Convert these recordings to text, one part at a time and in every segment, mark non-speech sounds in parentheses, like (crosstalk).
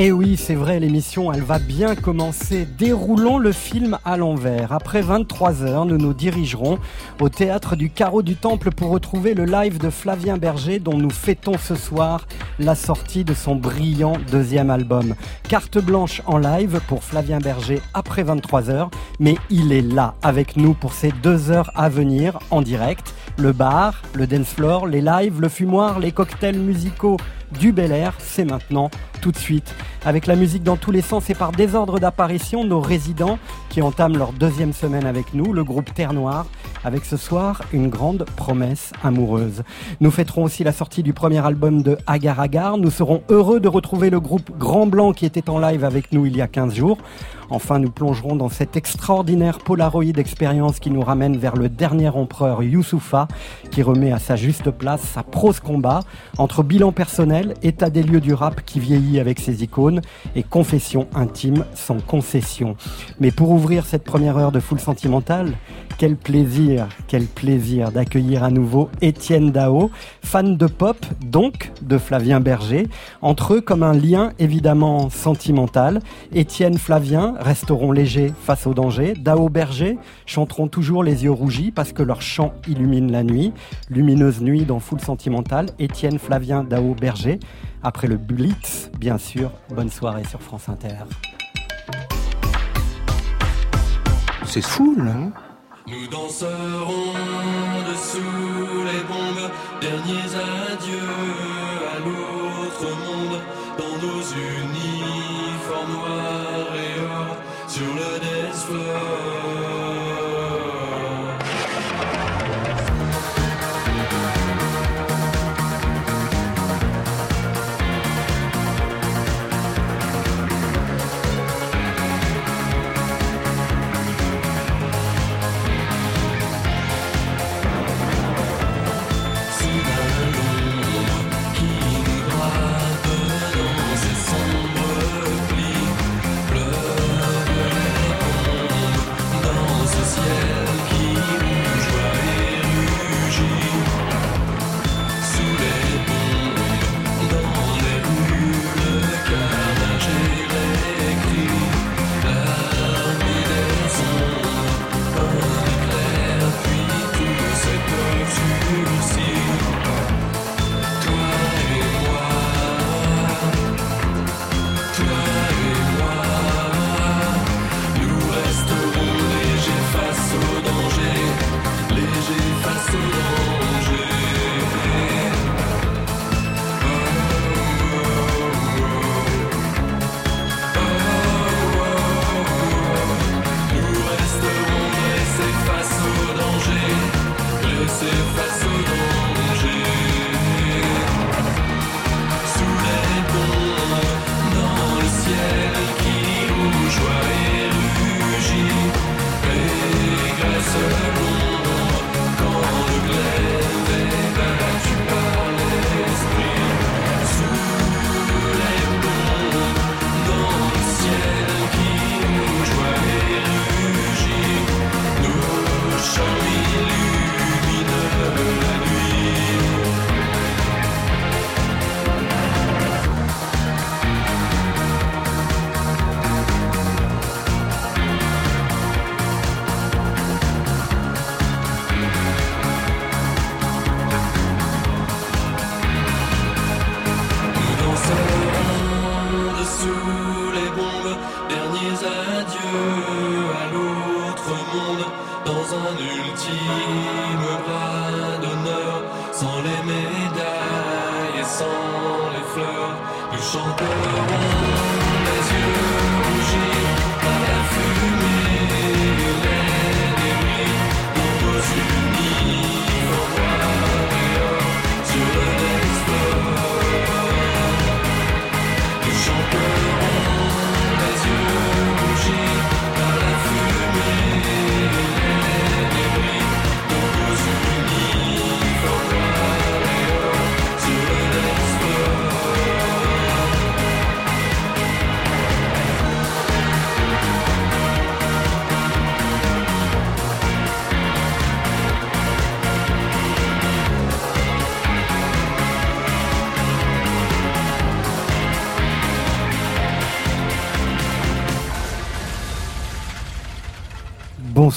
Et eh oui, c'est vrai, l'émission, elle va bien commencer. Déroulons le film à l'envers. Après 23 heures, nous nous dirigerons au théâtre du Carreau du Temple pour retrouver le live de Flavien Berger dont nous fêtons ce soir la sortie de son brillant deuxième album. Carte blanche en live pour Flavien Berger après 23 heures, mais il est là avec nous pour ces deux heures à venir en direct. Le bar, le dance floor, les lives, le fumoir, les cocktails musicaux du Bel Air, c'est maintenant, tout de suite. Avec la musique dans tous les sens et par désordre d'apparition, nos résidents qui entament leur deuxième semaine avec nous, le groupe Terre Noire, avec ce soir une grande promesse amoureuse. Nous fêterons aussi la sortie du premier album de Agar Agar. Nous serons heureux de retrouver le groupe Grand Blanc qui était en live avec nous il y a 15 jours. Enfin, nous plongerons dans cette extraordinaire Polaroid expérience qui nous ramène vers le dernier empereur Youssoufa, qui remet à sa juste place sa prose combat entre bilan personnel, état des lieux du rap qui vieillit avec ses icônes et confession intime sans concession. Mais pour ouvrir cette première heure de foule sentimentale, quel plaisir, quel plaisir d'accueillir à nouveau Étienne Dao, fan de pop, donc de Flavien Berger. Entre eux, comme un lien évidemment sentimental, Étienne Flavien resteront légers face au danger. Dao Berger chanteront toujours les yeux rougis parce que leur chant illumine la nuit. Lumineuse nuit dans Foule Sentimentale, Étienne Flavien Dao Berger. Après le Blitz, bien sûr, bonne soirée sur France Inter. C'est fou, hein nous danserons dessous les bombes, derniers adieux à l'autre monde, dans nos uniformes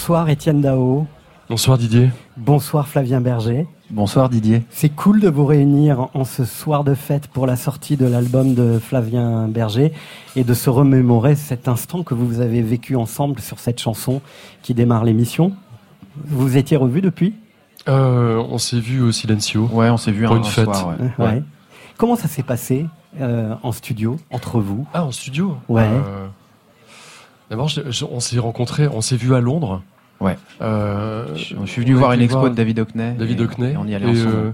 Bonsoir Étienne Dao. Bonsoir Didier. Bonsoir Flavien Berger. Bonsoir Didier. C'est cool de vous réunir en ce soir de fête pour la sortie de l'album de Flavien Berger et de se remémorer cet instant que vous avez vécu ensemble sur cette chanson qui démarre l'émission. Vous étiez revus depuis? Euh, On s'est vu au Silencio. Ouais, on s'est vu pour un, une un fête. soir, ouais. Ouais. Comment ça s'est passé euh, en studio entre vous? Ah, en studio? Ouais. Euh, D'abord, on s'est rencontrés, on s'est vu à Londres. Ouais. Euh, Je, je suis venu voir une expo voir de David Hockney. David et- Hockney. et on y allait et, ensemble. euh,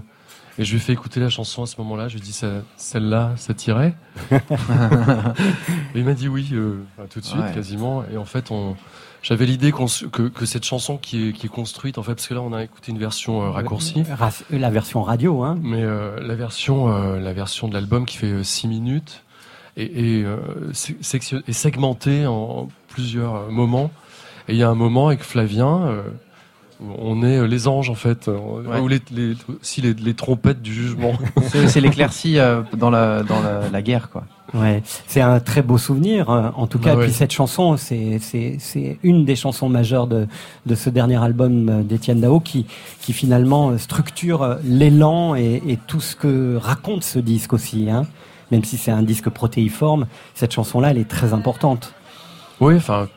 et je lui ai fait écouter la chanson à ce moment-là. Je lui ai dit, celle-là, ça tirait. Et (laughs) il m'a dit oui, euh, tout de suite, Ouais. quasiment. Et en fait, on, j'avais l'idée que, que cette chanson qui est, qui est construite, en fait, parce que là, on a écouté une version euh, raccourcie. Rac- La version radio, hein Mais euh, la version, euh, la version de l'album qui fait 6 minutes et, euh, est segmentée en plusieurs moments. Et il y a un moment avec Flavien, euh, où on est euh, les anges en fait, euh, Ouais. ou les, les, aussi les, les trompettes du jugement. (laughs) C'est l'éclaircie euh, dans, la, dans la, la guerre, quoi. Ouais, c'est un très beau souvenir, euh, en tout cas. Bah Et ouais. puis cette chanson, c'est c'est c'est une des chansons majeures de de ce dernier album d'Étienne Dao qui qui finalement structure l'élan et, et tout ce que raconte ce disque aussi. Hein. Même si c'est un disque protéiforme, cette chanson-là, elle est très importante. Oui, enfin,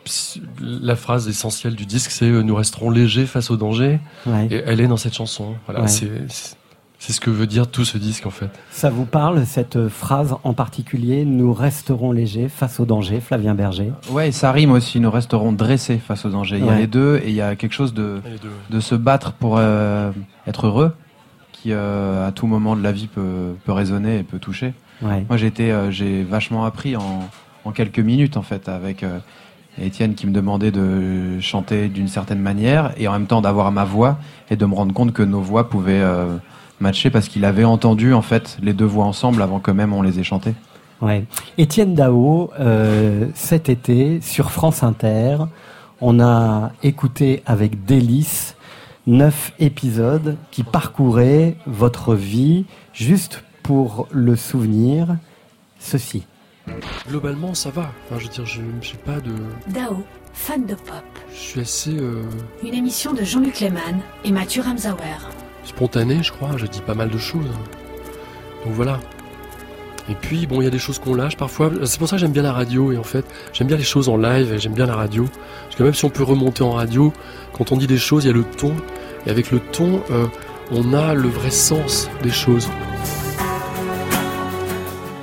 la phrase essentielle du disque, c'est euh, nous resterons légers face au danger. Ouais. Et elle est dans cette chanson. Voilà, Ouais. c'est ce que veut dire tout ce disque en fait. Ça vous parle cette phrase en particulier Nous resterons légers face au danger, Flavien Berger? Ouais, et ça rime aussi. Nous resterons dressés face au danger. Il y a les deux, et il y a quelque chose de, de se battre pour euh, être heureux, qui euh, à tout moment de la vie peut, peut résonner et peut toucher. Ouais. Moi, j'ai été, euh, j'ai vachement appris en, en quelques minutes, en fait, avec euh, Étienne qui me demandait de chanter d'une certaine manière et en même temps d'avoir ma voix et de me rendre compte que nos voix pouvaient euh, matcher parce qu'il avait entendu, en fait, les deux voix ensemble avant que même on les ait chantées. Ouais. Étienne Dao, euh, cet été, sur France Inter, on a écouté avec délice neuf épisodes qui parcouraient votre vie juste pour le souvenir. Ceci. Globalement, ça va. Enfin, je veux dire, je n'ai pas de. Dao, fan de pop. Je suis assez. euh, Une émission de Jean-Luc Lehmann et Mathieu Ramsauer. spontané, je crois. Je dis pas mal de choses. Donc voilà. Et puis, bon, il y a des choses qu'on lâche parfois. C'est pour ça que j'aime bien la radio. Et en fait, j'aime bien les choses en live et j'aime bien la radio. Parce que même si on peut remonter en radio, quand on dit des choses, il y a le ton. Et avec le ton, euh, on a le vrai sens des choses.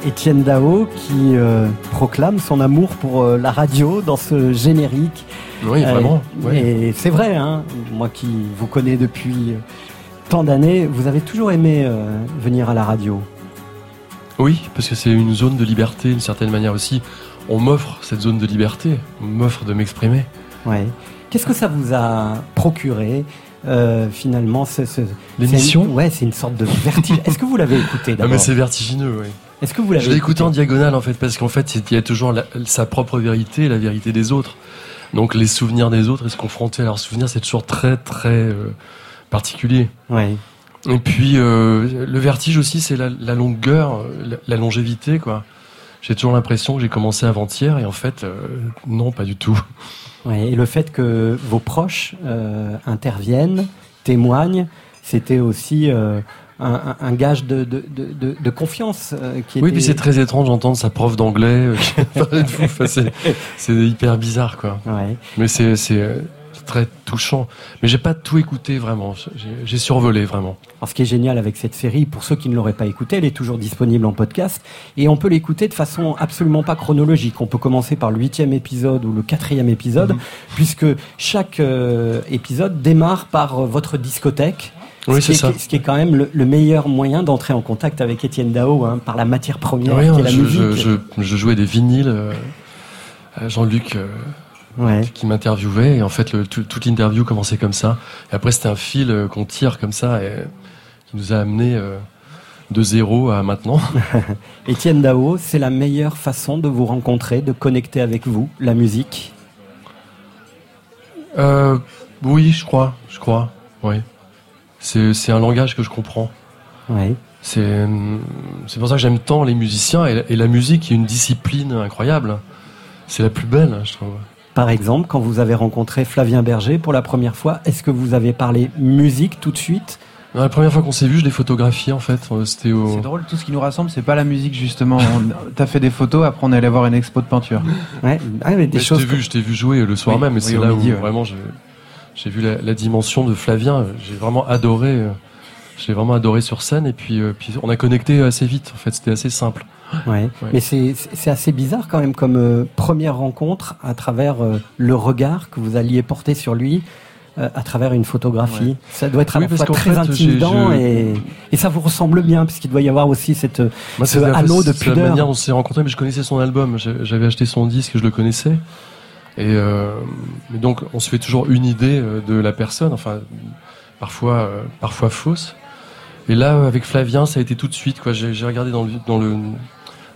Étienne Dao qui euh, proclame son amour pour euh, la radio dans ce générique. Oui, Euh, vraiment. ouais. Et c'est vrai, hein, moi qui vous connais depuis tant d'années, vous avez toujours aimé venir à la radio. Oui, parce que c'est une zone de liberté, d'une certaine manière aussi. On m'offre cette zone de liberté. On m'offre de m'exprimer. Ouais. Qu'est-ce que ça vous a procuré euh, finalement ce, ce- L'émission c'est une- Ouais, c'est une sorte de vertige. Est-ce que vous l'avez écouté Ah, d'abord? mais c'est vertigineux, oui. Est-ce que vous l'avez Je l'ai écouté en diagonale en fait parce qu'en fait il y a toujours la- sa propre vérité et la vérité des autres. Donc les souvenirs des autres et se confronter à leurs souvenirs c'est toujours très très euh, particulier. Ouais. Et puis euh, le vertige aussi c'est la, la longueur, la, la longévité quoi. J'ai toujours l'impression que j'ai commencé avant-hier et en fait euh, non pas du tout. Ouais, et le fait que vos proches euh, interviennent, témoignent, c'était aussi euh, un, gage de, de, de, de- de confiance euh, qui Oui était... puis c'est très étrange d'entendre sa prof d'anglais euh, qui parlait de vous. Enfin, c'est, hyper bizarre quoi. Ouais. Mais c'est euh, très touchant. Mais j'ai pas tout écouté vraiment. J'ai, survolé vraiment. Alors, ce qui est génial avec cette série, pour ceux qui ne l'auraient pas écouté, elle est toujours disponible en podcast et on peut l'écouter de façon absolument pas chronologique. On peut commencer par le huitième épisode ou le quatrième épisode, Mhm. puisque chaque euh, épisode démarre par euh, votre discothèque. Oui, c'est est, ça. ce qui est quand même le, le meilleur moyen d'entrer en contact avec Étienne Dao, hein, par la matière première Oui, qui est la je, musique. je, je, je jouais des vinyles euh, à Jean-Luc euh, Ouais. qui m'interviewait et en fait le, tout- toute l'interview commençait comme ça. Et après c'était un fil euh, qu'on tire comme ça et qui nous a amené euh, de zéro à maintenant. (laughs) Étienne Dao, c'est la meilleure façon de vous rencontrer, de connecter avec vous, la musique? Euh, oui, je crois, je crois. Oui. C'est c'est un langage que je comprends. Ouais. C'est c'est pour ça que j'aime tant les musiciens et, et la musique est une discipline incroyable. C'est la plus belle, je trouve. Par exemple, quand vous avez rencontré Flavien Berger pour la première fois, est-ce que vous avez parlé musique tout de suite? Non, La première fois qu'on s'est vu, je l'ai photographié en fait. Euh, C'était au. C'est drôle, tout ce qui nous rassemble, c'est pas la musique justement. (laughs) T'as fait des photos, après on est allé voir une expo de peinture. Ouais, ah, mais des Mais je choses. t'ai vu, je t'ai vu jouer le soir Oui, même, et oui, c'est là midi, où ouais. vraiment j'ai j'ai vu la, la dimension de Flavien. J'ai vraiment adoré. euh, J'ai vraiment adoré sur scène, et puis, euh, puis on a connecté assez vite. En fait, c'était assez simple. Ouais. Ouais. Mais c'est assez bizarre quand même comme euh, première rencontre à travers euh, le regard que vous alliez porter sur lui. euh, à travers une photographie, Ouais. ça doit être à Oui, la parce fois très fait, intimidant je- et, et ça vous ressemble bien puisqu'il doit y avoir aussi cette Moi, Ce halo de c'est la pudeur. manière dont on s'est rencontrés, mais je connaissais son album. J'avais acheté son disque, je le connaissais. Et euh, donc, on se fait toujours une idée euh, de la personne, enfin, parfois, euh, parfois fausse. Et là, avec Flavien, ça a été tout de suite. Quoi. J'ai j'ai regardé dans le dans le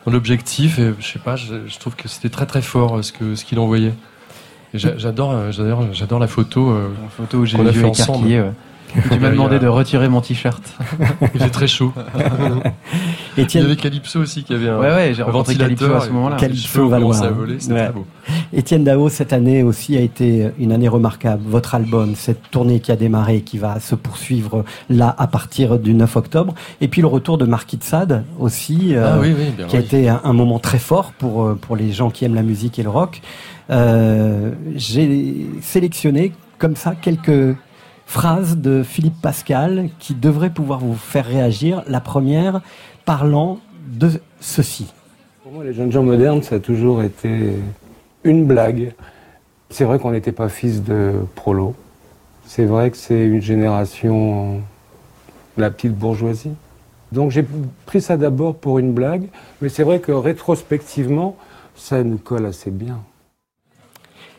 dans l'objectif et je sais pas, je, je trouve que c'était très très fort ce que ce qu'il envoyait. J'adore, j'adore, j'adore la photo. euh, La photo où j'ai fait ensemble. ouais. (laughs) Tu m'as demandé de retirer mon t-shirt. (laughs) il faisait très chaud. (laughs) Il y avait Calypso aussi qui avait un, Ouais, ouais, j'ai rencontré Calypso à ce et- moment-là. Calypso Valois, à voler, ouais. très beau. Étienne Dao, cette année aussi a été une année remarquable. Votre album, cette tournée qui a démarré, qui va se poursuivre là à partir du 9 octobre. Et puis le retour de Marquis de Sade aussi, euh, Ah oui, oui, bien qui a été un, un moment très fort pour, euh, pour les gens qui aiment la musique et le rock. Euh, J'ai sélectionné comme ça quelques phrases de Philippe Pascal qui devraient pouvoir vous faire réagir. La première parlant de ceci. Pour moi, les jeunes gens modernes, ça a toujours été une blague. C'est vrai qu'on n'était pas fils de prolo. C'est vrai que c'est une génération, la petite bourgeoisie. Donc j'ai pris ça d'abord pour une blague, mais c'est vrai que rétrospectivement, ça nous colle assez bien.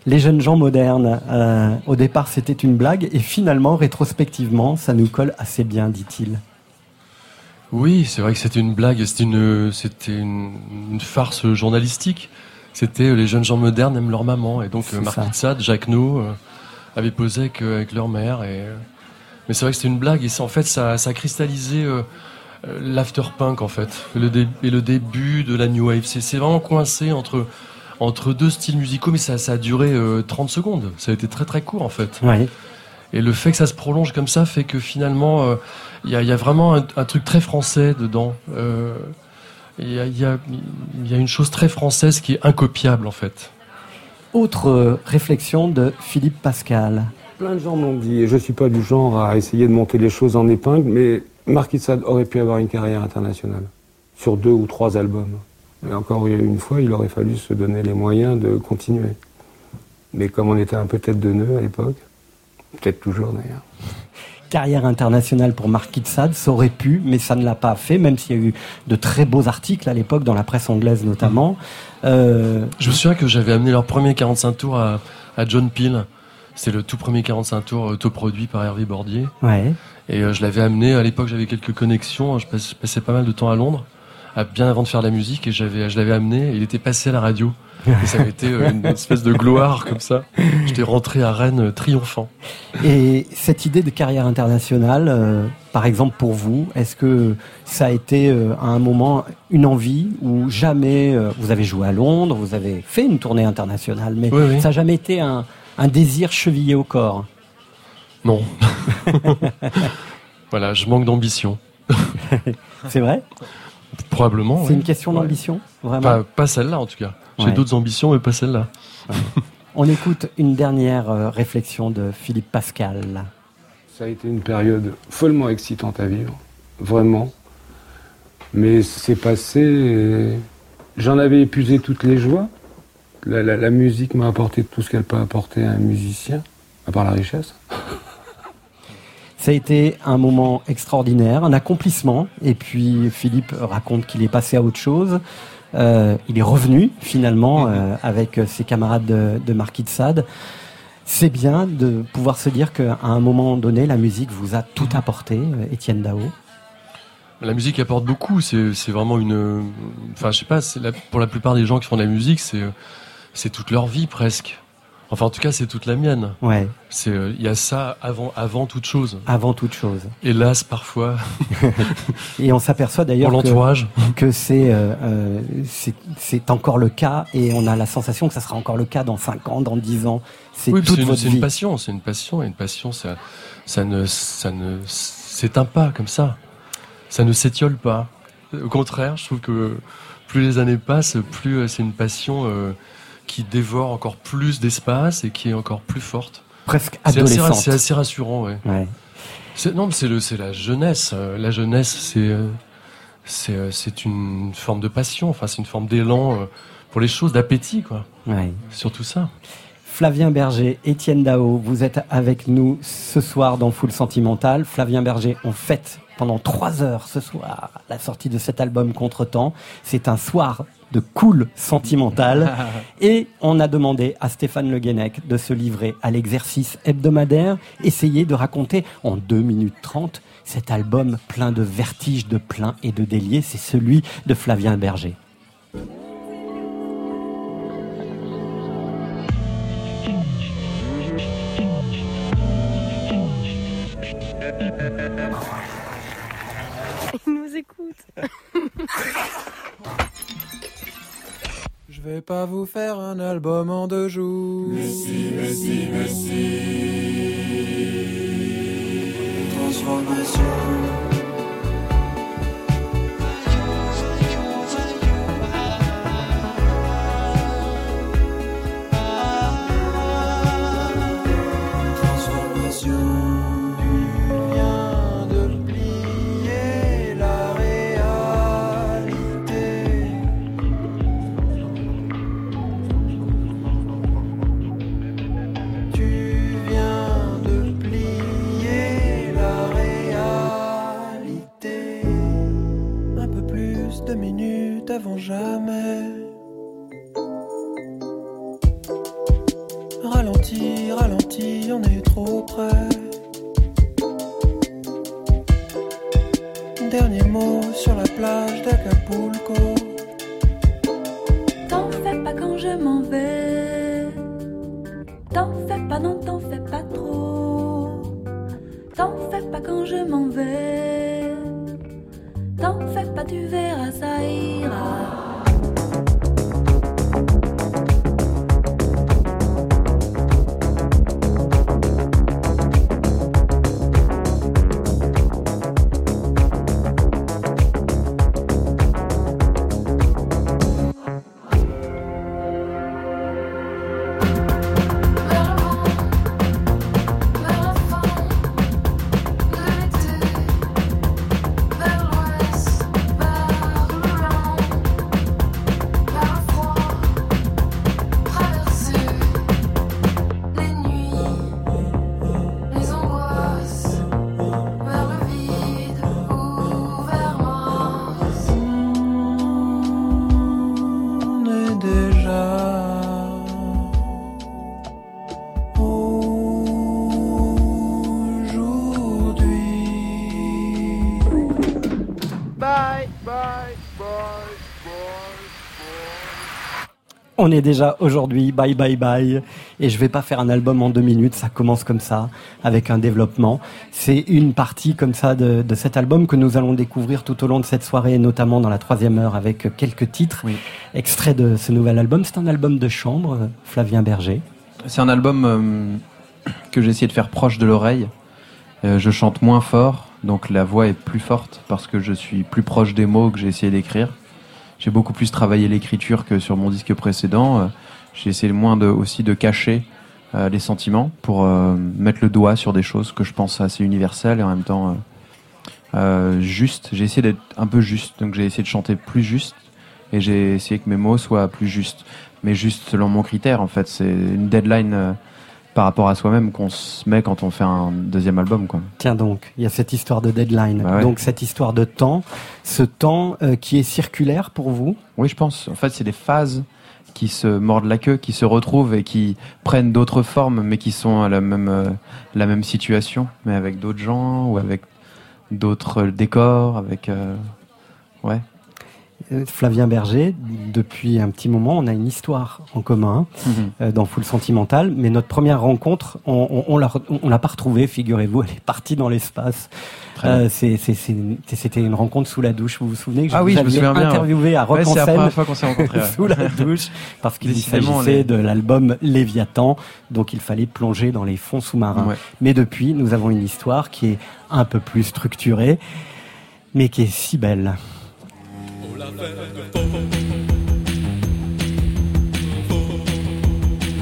Les jeunes gens modernes, euh, au départ c'était une blague et finalement, rétrospectivement, ça nous colle assez bien, dit-il. Oui, c'est vrai que c'était une blague, c'était une, c'était une, une farce journalistique. C'était euh, les jeunes gens modernes aiment leur maman, et donc euh, Sade, Jacques No, euh, avaient posé avec, avec leur mère. Et, mais c'est vrai que c'était une blague, et en fait ça, ça a cristallisé euh, l'afterpunk en fait, le dé- et le début de la new wave. C'est vraiment coincé entre entre deux styles musicaux, mais ça, ça a duré euh, 30 secondes. Ça a été très très court en fait. Ouais. Et le fait que ça se prolonge comme ça fait que finalement, euh, il y, a, il y a vraiment un, un truc très français dedans. Euh, Il y, a, il y a- il y a une chose très française qui est incopiable en fait. Autre euh, réflexion de Philippe Pascal. Plein de gens m'ont dit, et je ne suis pas du genre à essayer de monter les choses en épingle, mais Marquis de Sade aurait pu avoir une carrière internationale sur deux ou trois albums. Et encore une fois, il aurait fallu se donner les moyens de continuer. Mais comme on était un peu tête de nœud à l'époque, peut-être toujours d'ailleurs. Carrière internationale pour Marquis de Sade, ça aurait pu, mais ça ne l'a pas fait, même s'il y a eu de très beaux articles à l'époque, dans la presse anglaise notamment. Euh, Je me souviens que j'avais amené leur premier 45 tours à, à John Peel. C'est le tout premier 45 tours autoproduit par Hervé Bordier. ouais. Et euh, je l'avais amené, à l'époque j'avais quelques connexions, je passe- je passais pas mal de temps à Londres, bien avant de faire de la musique, et j'avais, je l'avais amené, et il était passé à la radio. Et ça m'était euh, une espèce de gloire comme ça. J'étais rentré à Rennes euh, triomphant. Et cette idée de carrière internationale, euh, par exemple pour vous, est-ce que ça a été euh, à un moment une envie ou jamais euh, vous avez joué à Londres, vous avez fait une tournée internationale, mais Oui, oui. ça n'a jamais été un, un désir chevillé au corps? Non. (laughs) voilà, je manque d'ambition. (laughs) C'est vrai? Probablement. C'est oui. une question Ouais. d'ambition, vraiment Pas, pas celle-là en tout cas. J'ai Ouais. d'autres ambitions, mais pas celle-là. On écoute une dernière euh, réflexion de Philippe Pascal. Ça a été une période follement excitante à vivre, vraiment. Mais c'est passé. et J'en avais épuisé toutes les joies. La, la- la musique m'a apporté tout ce qu'elle peut apporter à un musicien, à part la richesse. Ça a été un moment extraordinaire, un accomplissement. Et puis Philippe raconte qu'il est passé à autre chose. Euh, il est revenu finalement euh, avec ses camarades de, de Marquis de Sade. C'est bien de pouvoir se dire qu'à un moment donné, la musique vous a tout apporté, Étienne Dao. La musique apporte beaucoup. C'est vraiment une. Enfin, je sais pas. la- pour la plupart des gens qui font de la musique, c'est toute leur vie presque. Enfin, en tout cas, c'est toute la mienne. Ouais, C'est, euh, il y a ça avant, avant toute chose. avant toute chose. Hélas, parfois, (laughs) Et on s'aperçoit d'ailleurs que, l'entourage. que c'est euh, euh, c'est- encore le cas et on a la sensation que ça sera encore le cas dans 5 ans, dans 10 ans. C'est Oui, toute c'est une, passion, c'est une passion, et une passion, ça, ça ne, ça ne s'éteint pas comme ça. Ça ne s'étiole pas. Au contraire, je trouve que plus les années passent, plus euh, c'est une passion euh, qui dévore encore plus d'espace et qui est encore plus forte. Presque adolescente. c'est assez rassurant, ouais. Non, mais c'est le, c'est la jeunesse. Euh, La jeunesse, c'est, euh, c'est, euh, c'est une forme de passion. Enfin, c'est une forme d'élan pour les choses, d'appétit, quoi. Ouais. Surtout ça. Flavien Berger, Étienne Dao, vous êtes avec nous ce soir dans Full Sentimental. Flavien Berger, on fête pendant trois heures ce soir la sortie de cet album Contretemps. C'est un soir de cool sentimental. (laughs) Et on a demandé à Stéphane Le Guenec de se livrer à l'exercice hebdomadaire, essayer de raconter en 2 minutes 30 cet album plein de vertiges, de plein et de déliés. C'est celui de Flavien Berger. Il nous écoute. (laughs) Je vais pas vous faire un album en deux jours. Mais si, mais si, mais si. Transformation. On est déjà aujourd'hui, bye bye bye, et je vais pas faire un album en deux minutes, ça commence comme ça, avec un développement. C'est une partie comme ça de, de cet album que nous allons découvrir tout au long de cette soirée, notamment dans la troisième heure avec quelques titres, Oui. extraits de ce nouvel album. C'est un album de chambre, Flavien Berger. C'est un album euh, que j'ai essayé de faire proche de l'oreille. Euh, je chante moins fort, donc la voix est plus forte parce que je suis plus proche des mots que j'ai essayé d'écrire. J'ai beaucoup plus travaillé l'écriture que sur mon disque précédent. Euh, J'ai essayé moins de, aussi de cacher euh, les sentiments pour euh, mettre le doigt sur des choses que je pense assez universelles et en même temps euh, euh, juste. J'ai essayé d'être un peu juste, donc j'ai essayé de chanter plus juste et j'ai essayé que mes mots soient plus justes mais juste selon mon critère en fait. C'est une deadline euh, par rapport à soi-même qu'on se met quand on fait un deuxième album quoi. Tiens donc, il y a cette histoire de deadline, Bah ouais. donc cette histoire de temps, ce temps euh, qui est circulaire pour vous? Oui, je pense. En fait, c'est des phases qui se mordent la queue, qui se retrouvent et qui prennent d'autres formes, mais qui sont à la même, euh, la même situation, mais avec d'autres gens ou avec d'autres décors, avec. euh, ouais. Euh, Flavien Berger, depuis un petit moment, on a une histoire en commun Mhm. euh, dans Full Sentimental, mais notre première rencontre, on, on, on l'a, re- on l'a pas retrouvée, figurez-vous, elle est partie dans l'espace. Euh, c'était une rencontre sous la douche. Vous vous souvenez que je Ah vous je me bien, interviewé à Rock Ouais, c'est la première fois qu'on s'est rencontrés. ouais. (laughs) sous la douche parce qu'il s'agissait les- de l'album Léviathan, donc il fallait plonger dans les fonds sous-marins. Ouais. Mais depuis, nous avons une histoire qui est un peu plus structurée, mais qui est si belle.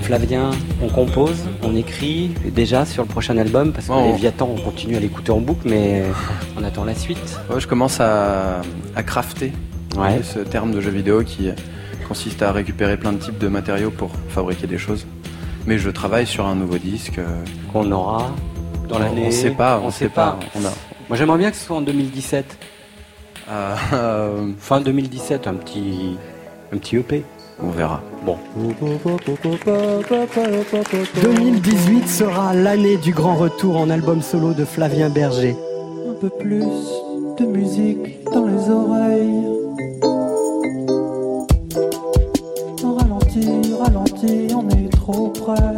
Flavien, on compose, on écrit déjà sur le prochain album parce que Oh. Léviathan, on continue à l'écouter en boucle, mais on attend la suite. Ouais, je commence à, à crafter Ouais. ce terme de jeu vidéo qui consiste à récupérer plein de types de matériaux pour fabriquer des choses. Mais je travaille sur un nouveau disque. euh, Qu'on aura dans l'année. On sait pas, on, on sait sait pas. pas. On a, Moi j'aimerais bien que ce soit en 2017. Euh, euh, Fin 2017, un petit, un petit EP. on verra. Bon. 2018 sera l'année du grand retour en album solo de Flavien Berger. Un peu plus de musique dans les oreilles. Ralenti, ralenti, on est trop près.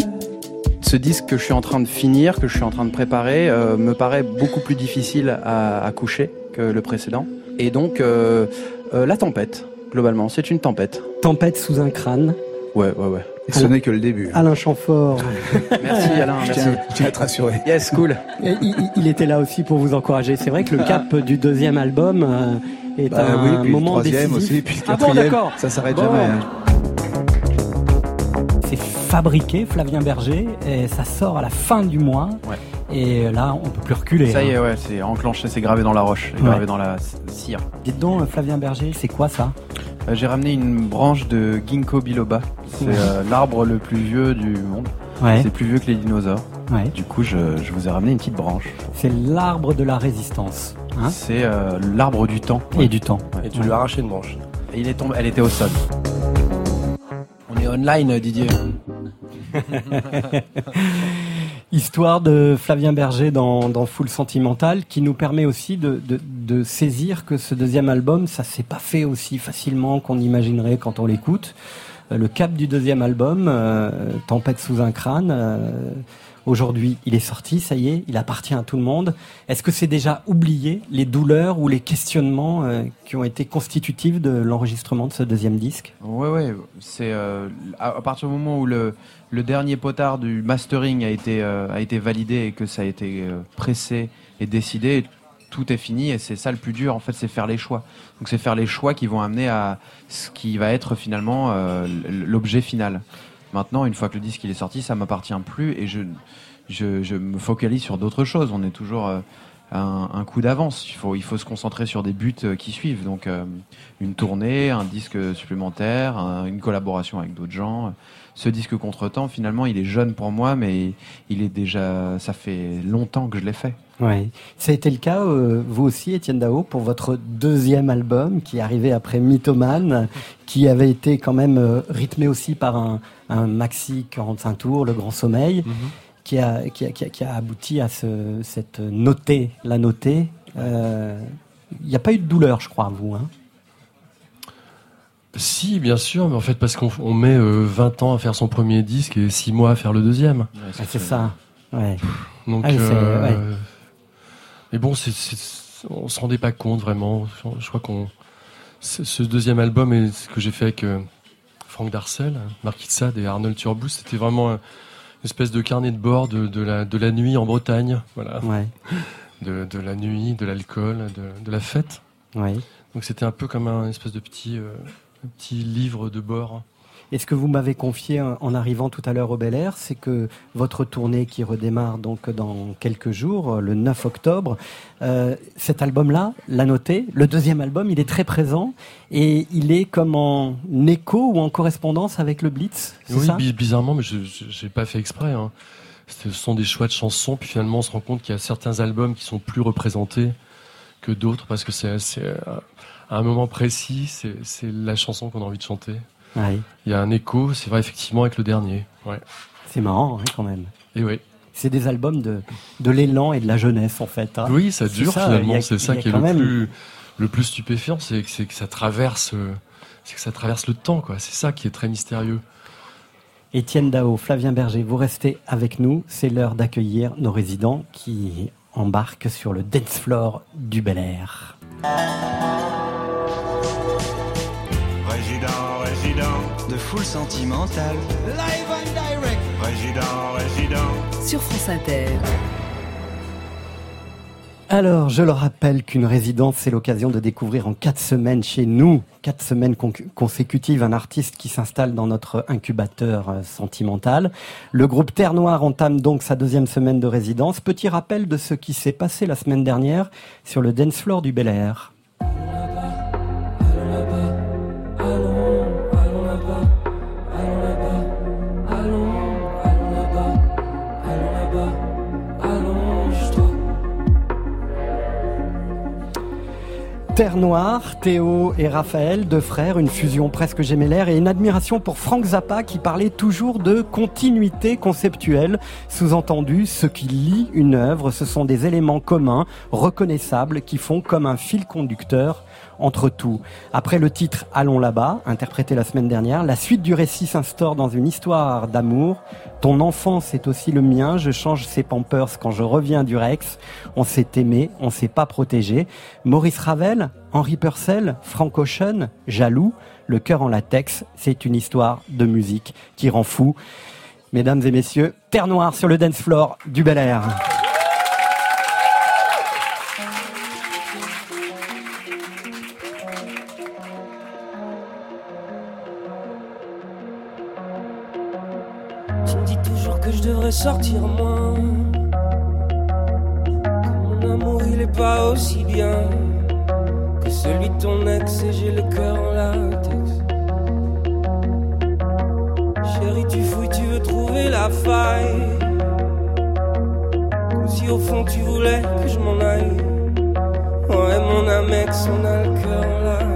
Ce disque que je suis en train de finir, que je suis en train de préparer, euh, me paraît beaucoup plus difficile à, à coucher que le précédent. Et donc, euh, euh, la tempête, globalement, c'est une tempête. Tempête sous un crâne. Ouais, ouais, ouais. Et ce n'est que le début. Alain Chamfort. (laughs) Merci Alain, Je merci. tiens, je tiens à te rassurer. Yes, cool. Et il, était là aussi pour vous encourager. C'est vrai que le cap du deuxième album euh, est Bah un oui, puis le moment troisième décisif. aussi, puis le Ah bon, quatrième, d'accord. ça s'arrête Bon. jamais. hein. C'est fabriqué, Flavien Berger, et ça sort à la fin du mois. Ouais. Et là, on peut plus reculer. Ça y hein. est, ouais, c'est enclenché, c'est gravé dans la roche, c'est Ouais. gravé dans la cire. Dites donc, euh, Flavien Berger, c'est quoi ça? Euh, J'ai ramené une branche de ginkgo biloba. C'est euh, l'arbre le plus vieux du monde. Ouais. C'est plus vieux que les dinosaures. Ouais. Du coup, je, je vous ai ramené une petite branche. C'est l'arbre de la résistance. Hein? C'est euh, l'arbre du temps. Et du temps. Et tu lui as arraché une branche. Et il est tombé, elle était au sol. On est online, Didier. (laughs) Histoire de Flavien Berger dans, dans Full Sentimental, qui nous permet aussi de, de, de saisir que ce deuxième album, ça s'est pas fait aussi facilement qu'on imaginerait quand on l'écoute. Euh, Le cap du deuxième album, euh, Tempête sous un crâne, euh, aujourd'hui il est sorti, ça y est, il appartient à tout le monde. Est-ce que c'est déjà oublié les douleurs ou les questionnements euh, qui ont été constitutifs de l'enregistrement de ce deuxième disque? Ouais, ouais. C'est euh, à, à partir du moment où le, le dernier potard du mastering a été, euh, a été validé et que ça a été euh, pressé et décidé, tout est fini et c'est ça le plus dur en fait, c'est faire les choix. Donc c'est faire les choix qui vont amener à ce qui va être finalement euh, l'objet final. Maintenant, une fois que le disque est sorti, ça m'appartient plus et je, je, me focalise sur d'autres choses. On est toujours un, coup d'avance. Il faut, il faut se concentrer sur des buts qui suivent. Donc une tournée, un disque supplémentaire, un- une collaboration avec d'autres gens. Ce disque Contretemps, finalement, il est jeune pour moi, mais il est déjà, ça fait longtemps que je l'ai fait. Oui, ça a été le cas, euh, vous aussi, Étienne Dao, pour votre deuxième album qui est arrivé après Mythomane, qui avait été quand même euh, rythmé aussi par un, un maxi 45 tours, Le Grand Sommeil, qui, a, qui, a, qui, a, qui a abouti à ce, cette notée, la notée. Euh, Il n'y a pas eu de douleur, je crois, vous. Hein Si, bien sûr, mais en fait, parce qu'on on met euh, 20 ans à faire son premier disque et 6 mois à faire le deuxième. Ah, c'est ça. Ouais. Donc, Ah, c'est- euh, ouais. mais bon, c'est, on se rendait pas compte vraiment. Je, crois qu'on, ce deuxième album et ce que j'ai fait avec euh, Franck Darcel, Marquis de Sade et Arnold Turbous, c'était vraiment un- une espèce de carnet de bord de, de la, de la nuit en Bretagne, voilà, Ouais. de, de la nuit, de l'alcool, de, de la fête. Ouais. Donc c'était un peu comme un espèce de petit, euh, petit livre de bord. Et ce que vous m'avez confié en arrivant tout à l'heure au Bel Air, c'est que votre tournée qui redémarre donc dans quelques jours, le 9 octobre, euh, cet album-là, La Notée, le deuxième album, il est très présent et il est comme en écho ou en correspondance avec le Blitz, c'est Oui, ça? bi- bizarrement, mais je j'ai pas fait exprès. Hein. Ce sont des choix de chansons, puis finalement on se rend compte qu'il y a certains albums qui sont plus représentés que d'autres parce que c'est c'est, euh, à un moment précis, c'est la chanson qu'on a envie de chanter. Ouais. Il y a un écho, c'est vrai effectivement avec le dernier. Ouais. C'est marrant hein, quand même. Et oui. C'est des albums de, de l'élan et de la jeunesse en fait. hein. Oui, ça dure ça, finalement. C'est ça qui est le même- plus le plus stupéfiant, c'est que, ça traverse, c'est que ça traverse le temps, quoi. C'est ça qui est très mystérieux. Étienne Dao, Flavien Berger, vous restez avec nous. C'est l'heure d'accueillir nos résidents qui embarquent sur le dance floor du Bel Air. Résident, résident, de foule sentimentale. Live and direct. Résident, résident. Sur France Inter. Alors, je le rappelle qu'une résidence, c'est l'occasion de découvrir en quatre semaines chez nous, quatre semaines con- consécutives, un artiste qui s'installe dans notre incubateur euh, sentimental. Le groupe Terre Noire entame donc sa deuxième semaine de résidence. Petit rappel de ce qui s'est passé la semaine dernière sur le dance floor du Bel Air. Terre Noire, Théo et Raphaël, deux frères, une fusion presque gémellaire et une admiration pour Frank Zappa qui parlait toujours de continuité conceptuelle. Sous-entendu, ce qui lie une œuvre, ce sont des éléments communs, reconnaissables, qui font comme un fil conducteur entre tout. Après le titre Allons là-bas, interprété la semaine dernière, la suite du récit s'instaure dans une histoire d'amour. Ton enfance est aussi le mien, je change ses pampers quand je reviens du Rex. On s'est aimé, on s'est pas protégé. Maurice Ravel, Henri Purcell, Frank Ocean, Jaloux, Le cœur en latex, c'est une histoire de musique qui rend fou. Mesdames et messieurs, Terre Noire sur le dance floor du Bel Air. Devrais sortir moins. Mon amour il est pas aussi bien que celui de ton ex et j'ai le cœur en latex. Chérie, tu fouilles, tu veux trouver la faille. Comme si au fond tu voulais que je m'en aille. Ouais, mon amex, on a le cœur en latex.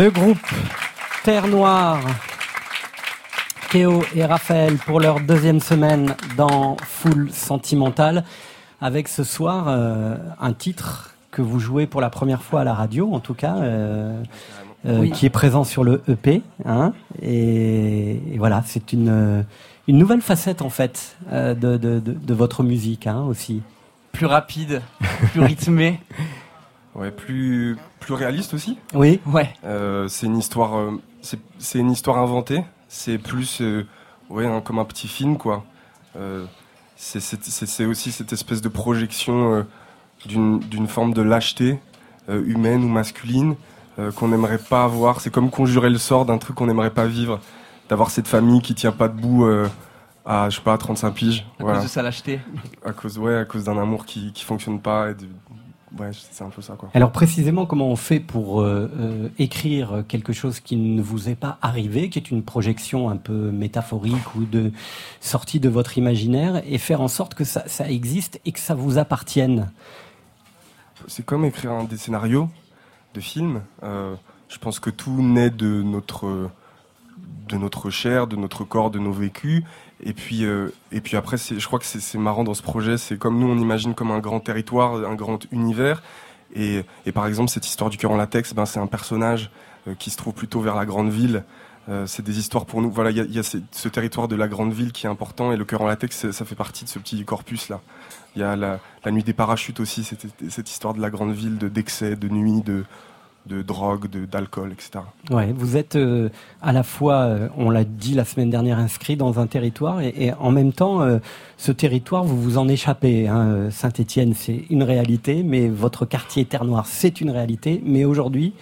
Le groupe Terre Noire, Théo et Raphaël pour leur deuxième semaine dans Full Sentimental. avec ce soir euh, un titre que vous jouez pour la première fois à la radio, en tout cas, euh, euh, Oui. qui est présent sur le EP. Hein, et, et voilà, c'est une, une nouvelle facette en fait de, de, de, de votre musique hein, aussi. Plus rapide, plus rythmé. (laughs) Ouais, plus, plus réaliste aussi. Oui. Ouais. Euh, c'est une histoire, euh, c'est c'est une histoire inventée. C'est plus, euh, ouais, un- comme un petit film, quoi. Euh, c'est- c'est c'est- c'est aussi cette espèce de projection euh, d'une d'une forme de lâcheté euh, humaine ou masculine euh, qu'on n'aimerait pas avoir. C'est comme conjurer le sort d'un truc qu'on n'aimerait pas vivre, d'avoir cette famille qui tient pas debout euh, à, je sais pas, 35 piges. À voilà. cause de sa lâcheté. À cause, ouais, à cause d'un amour qui, qui fonctionne pas. Et de- ouais, c'est un peu ça, quoi. Alors précisément, comment on fait pour euh, euh, écrire quelque chose qui ne vous est pas arrivé, qui est une projection un peu métaphorique ou de sortie de votre imaginaire, et faire en sorte que ça, ça existe et que ça vous appartienne? C'est comme écrire un, des scénarios de films. Euh, je pense que tout naît de notre, de notre chair, de notre corps, de nos vécus. Et puis, euh, et puis après, je crois que c'est marrant dans ce projet. C'est comme nous, on imagine comme un grand territoire, un grand univers. Et, et par exemple, cette histoire du cœur en latex, ben, c'est un personnage euh, qui se trouve plutôt vers la grande ville. Euh, c'est des histoires pour nous. Voilà, il y a, ce, territoire de la grande ville qui est important et le cœur en latex, ça fait partie de ce petit corpus là. Il y a la, nuit des parachutes aussi, cette histoire de la grande ville, de d'excès, de nuit, de, de drogue, de d'alcool, etc. Ouais, vous êtes euh, à la fois, euh, on l'a dit la semaine dernière, inscrit dans un territoire et, et en même temps, euh, ce territoire, vous vous en échappez. Hein. Saint-Étienne, c'est une réalité, mais votre quartier Terre-Noire, c'est une réalité. Mais aujourd'hui,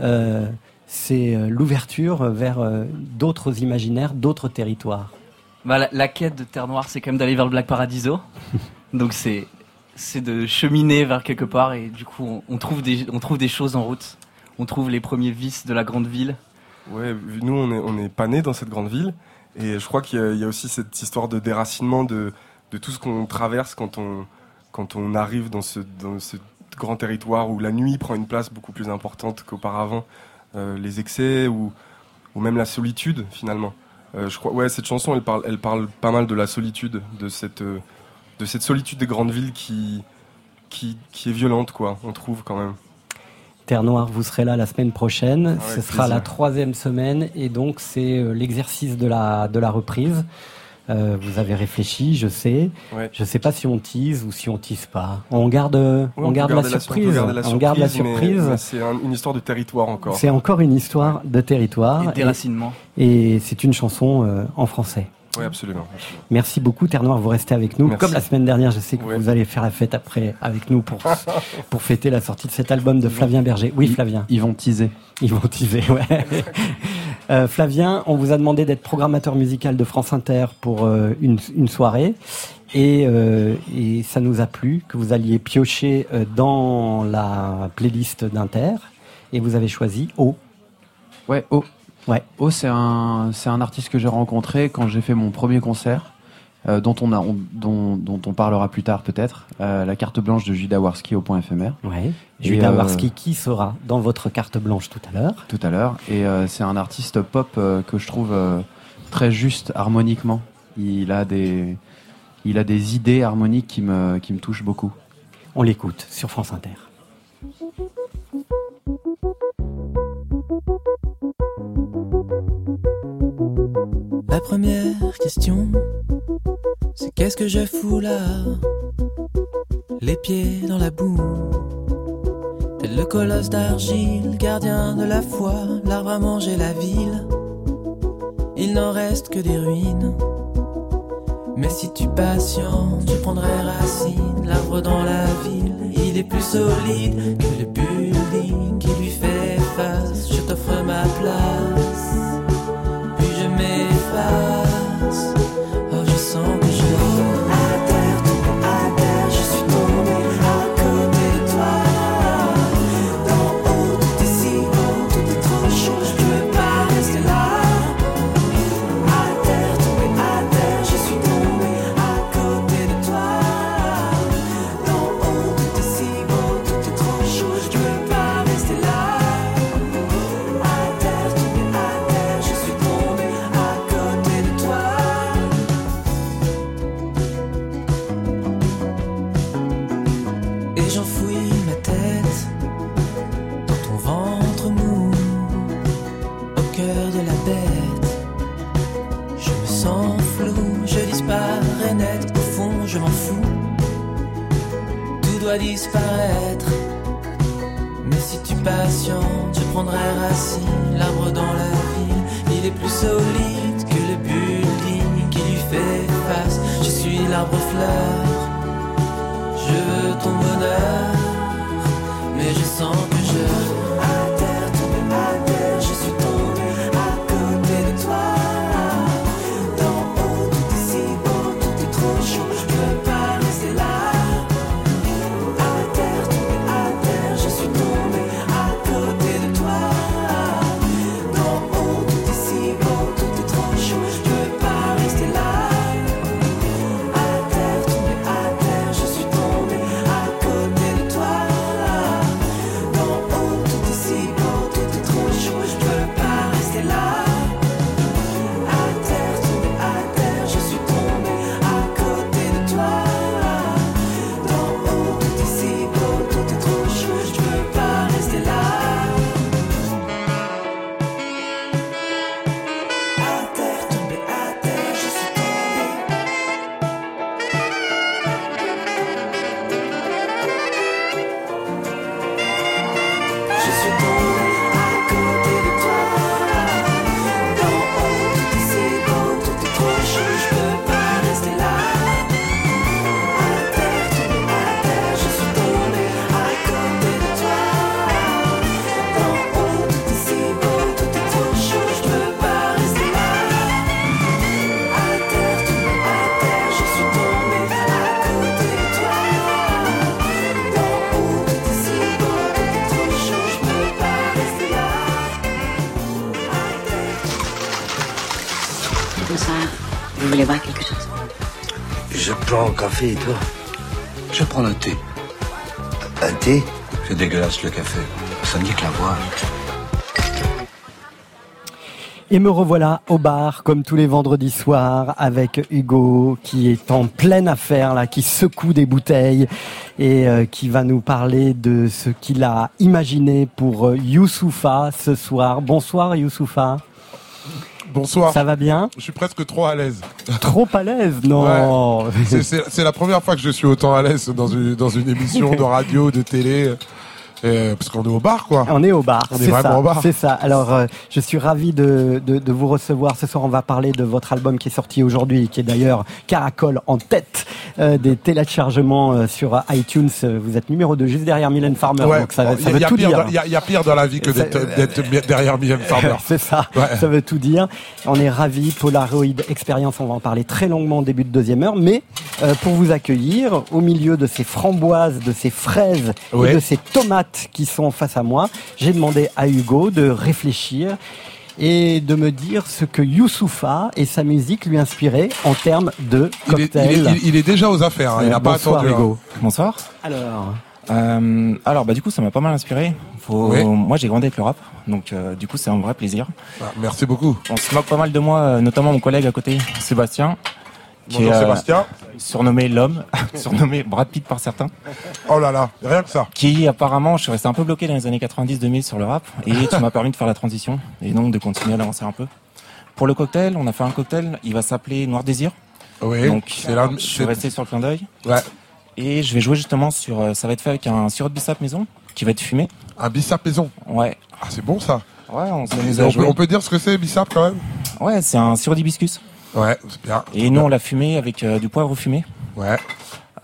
euh, c'est euh, l'ouverture vers euh, d'autres imaginaires, d'autres territoires. Bah, la, la quête de Terre Noire, c'est quand même d'aller vers le Black Paradiso. (laughs) Donc c'est c'est de cheminer vers quelque part et du coup on, on trouve des on trouve des choses en route. On trouve les premiers vices de la grande ville. Ouais, nous on est, on est pas nés dans cette grande ville et je crois qu'il y, a- aussi cette histoire de déracinement de, tout ce qu'on traverse quand on, arrive dans ce, grand territoire où la nuit prend une place beaucoup plus importante qu'auparavant, Euh, les excès ou, même la solitude finalement. Euh, je crois, ouais, cette chanson elle parle, pas mal de la solitude, de cette, euh, solitude des grandes villes qui, qui, qui est violente quoi, on trouve quand même. Terre Noire, vous serez là la semaine prochaine. Avec Ce sera plaisir. la troisième semaine et donc c'est euh, l'exercice de la, de la reprise. Euh, vous avez réfléchi, je sais. Ouais. Je sais pas si on tease ou si on tease pas. On garde, on, garde la surprise. la on garde la surprise, C'est un- une histoire de territoire encore. C'est encore une histoire de territoire. Et déracinement. Et, et c'est une chanson euh, en français. Oui, absolument. Merci beaucoup, Terre Noire, vous restez avec nous. Merci. Comme la semaine dernière, je sais que Ouais. vous allez faire la fête après avec nous pour, (laughs) pour fêter la sortie de cet album de Flavien Berger. Oui, Flavien. Ils vont teaser. Ils vont teaser, ouais. (laughs) Euh, Flavien, on vous a demandé d'être programmateur musical de France Inter pour euh, une, une soirée. Et, euh, et ça nous a plu que vous alliez piocher euh, dans la playlist d'Inter. Et vous avez choisi O. Ouais, O. Ouais. O, c'est un, c'est un artiste que j'ai rencontré quand j'ai fait mon premier concert, euh, dont, on a, on- dont, dont on parlera plus tard peut-être, euh, la carte blanche de Judas Warski au point éphémère. Ouais. Et, Judas euh, Warski qui sera dans votre carte blanche tout à l'heure. Tout à l'heure. Et euh, c'est un artiste pop que je trouve très juste harmoniquement. Il a des, il a des idées harmoniques qui me, qui me touchent beaucoup. On l'écoute sur France Inter. La première question, c'est qu'est-ce que je fous là? Les pieds dans la boue. Tel le colosse d'argile, gardien de la foi, l'arbre a mangé la ville. Il n'en reste que des ruines. Mais si tu patientes, tu prendrais racine. L'arbre dans la ville, il est plus solide que le building qui lui fait face. Je t'offre ma place disparaître. Mais si tu patientes, je prendrai racine. L'arbre dans la ville, il est plus solide que le building qui lui fait face. Je suis l'arbre fleur, je veux ton bonheur, café et toi Je prends un thé. Un thé C'est dégueulasse le café. Ça me dit que la voix. Et me revoilà au bar, comme tous les vendredis soirs, avec Hugo, qui est en pleine affaire, là, qui secoue des bouteilles et euh, qui va nous parler de ce qu'il a imaginé pour euh, Youssoufa ce soir. Bonsoir Youssoufa. Bonsoir. Ça va bien Je suis presque trop à l'aise. Trop à l'aise Non. Ouais. C'est- la première fois que je suis autant à l'aise dans une, dans une émission de radio, de télé. Euh, parce qu'on est au bar, quoi. On est au bar, On est c'est vraiment ça. au bar. C'est ça. Alors, euh, je suis ravi de, de, de vous recevoir. Ce soir, on va parler de votre album qui est sorti aujourd'hui, qui est d'ailleurs Caracol en tête euh, des téléchargements euh, sur iTunes. Euh, Vous êtes numéro 2, juste derrière Mylène Farmer. Ouais. Donc ça, ça Il y a- veut tout pire dire. dans- Il y, y a pire dans la vie que d'être (laughs) derrière Mylène Farmer. (laughs) c'est ça, Ouais. ça veut tout dire. On est ravis, Polaroid Experience, on va en parler très longuement au début de deuxième heure, mais euh, pour vous accueillir, au milieu de ces framboises, de ces fraises Ouais. et de ces tomates qui sont face à moi, j'ai demandé à Hugo de réfléchir et de me dire ce que Youssoufa et sa musique lui inspiraient en termes de Il est, cocktail. il est- il- il est déjà aux affaires, hein, il n'a pas Bonsoir, attendu. hein. Hugo. Bonsoir. Alors, Euh, alors bah du coup ça m'a pas mal inspiré. Faut... Oui. Moi j'ai grandi avec le rap, donc euh, du coup c'est un vrai plaisir. Ah, merci beaucoup. On se moque pas mal de moi, euh, notamment mon collègue à côté, Sébastien. Bonjour, Sébastien. Surnommé l'homme, (laughs) surnommé Brad Pitt par certains. Oh là là, rien que ça. Qui apparemment, je suis resté un peu bloqué dans les années 90-2000 sur le rap, et tu m'as permis de faire la transition, et donc de continuer à l'avancer un peu. Pour le cocktail, on a fait un cocktail, il va s'appeler Noir Désir. Oui, donc c'est là- je suis resté sur le clin d'œil. Ouais. Et je vais jouer justement sur, euh, ça va être fait avec un sirop de bissap maison, qui va être fumé. Un bissap maison Ouais. Ah, c'est bon ça. Ouais, on on, on peut dire ce que c'est, bissap quand même? Ouais, c'est un sirop d'hibiscus. Ouais, c'est bien. Et nous, on l'a fumé avec euh, du poivre fumé. Ouais.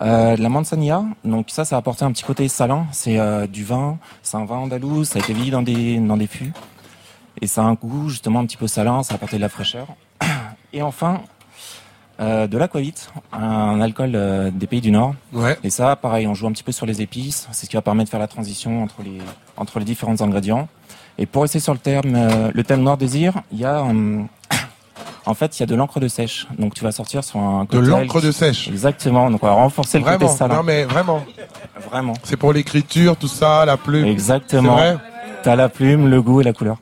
Euh, de la manzanilla, donc ça, ça a apporté un petit côté salin. C'est euh, du vin, c'est un vin andalou, ça a été vieilli dans des, dans des fûts. Et ça a un goût justement un petit peu salin, ça a apporté de la fraîcheur. (clears throat) Et enfin, euh, de l'aquavit, un alcool euh, des pays du Nord. Ouais. Et ça, pareil, on joue un petit peu sur les épices. C'est ce qui va permettre de faire la transition entre les, entre les différents ingrédients. Et pour rester sur le terme, euh, le thème Noir Désir, il y a, hum, en fait, il y a de l'encre de sèche. Donc tu vas sortir sur un De cocktail l'encre qui- de sèche. Exactement. Donc on va renforcer le Vraiment, côté salin. non mais vraiment. Vraiment. C'est pour l'écriture, tout ça, la plume. Exactement. C'est vrai T'as la plume, le goût et la couleur.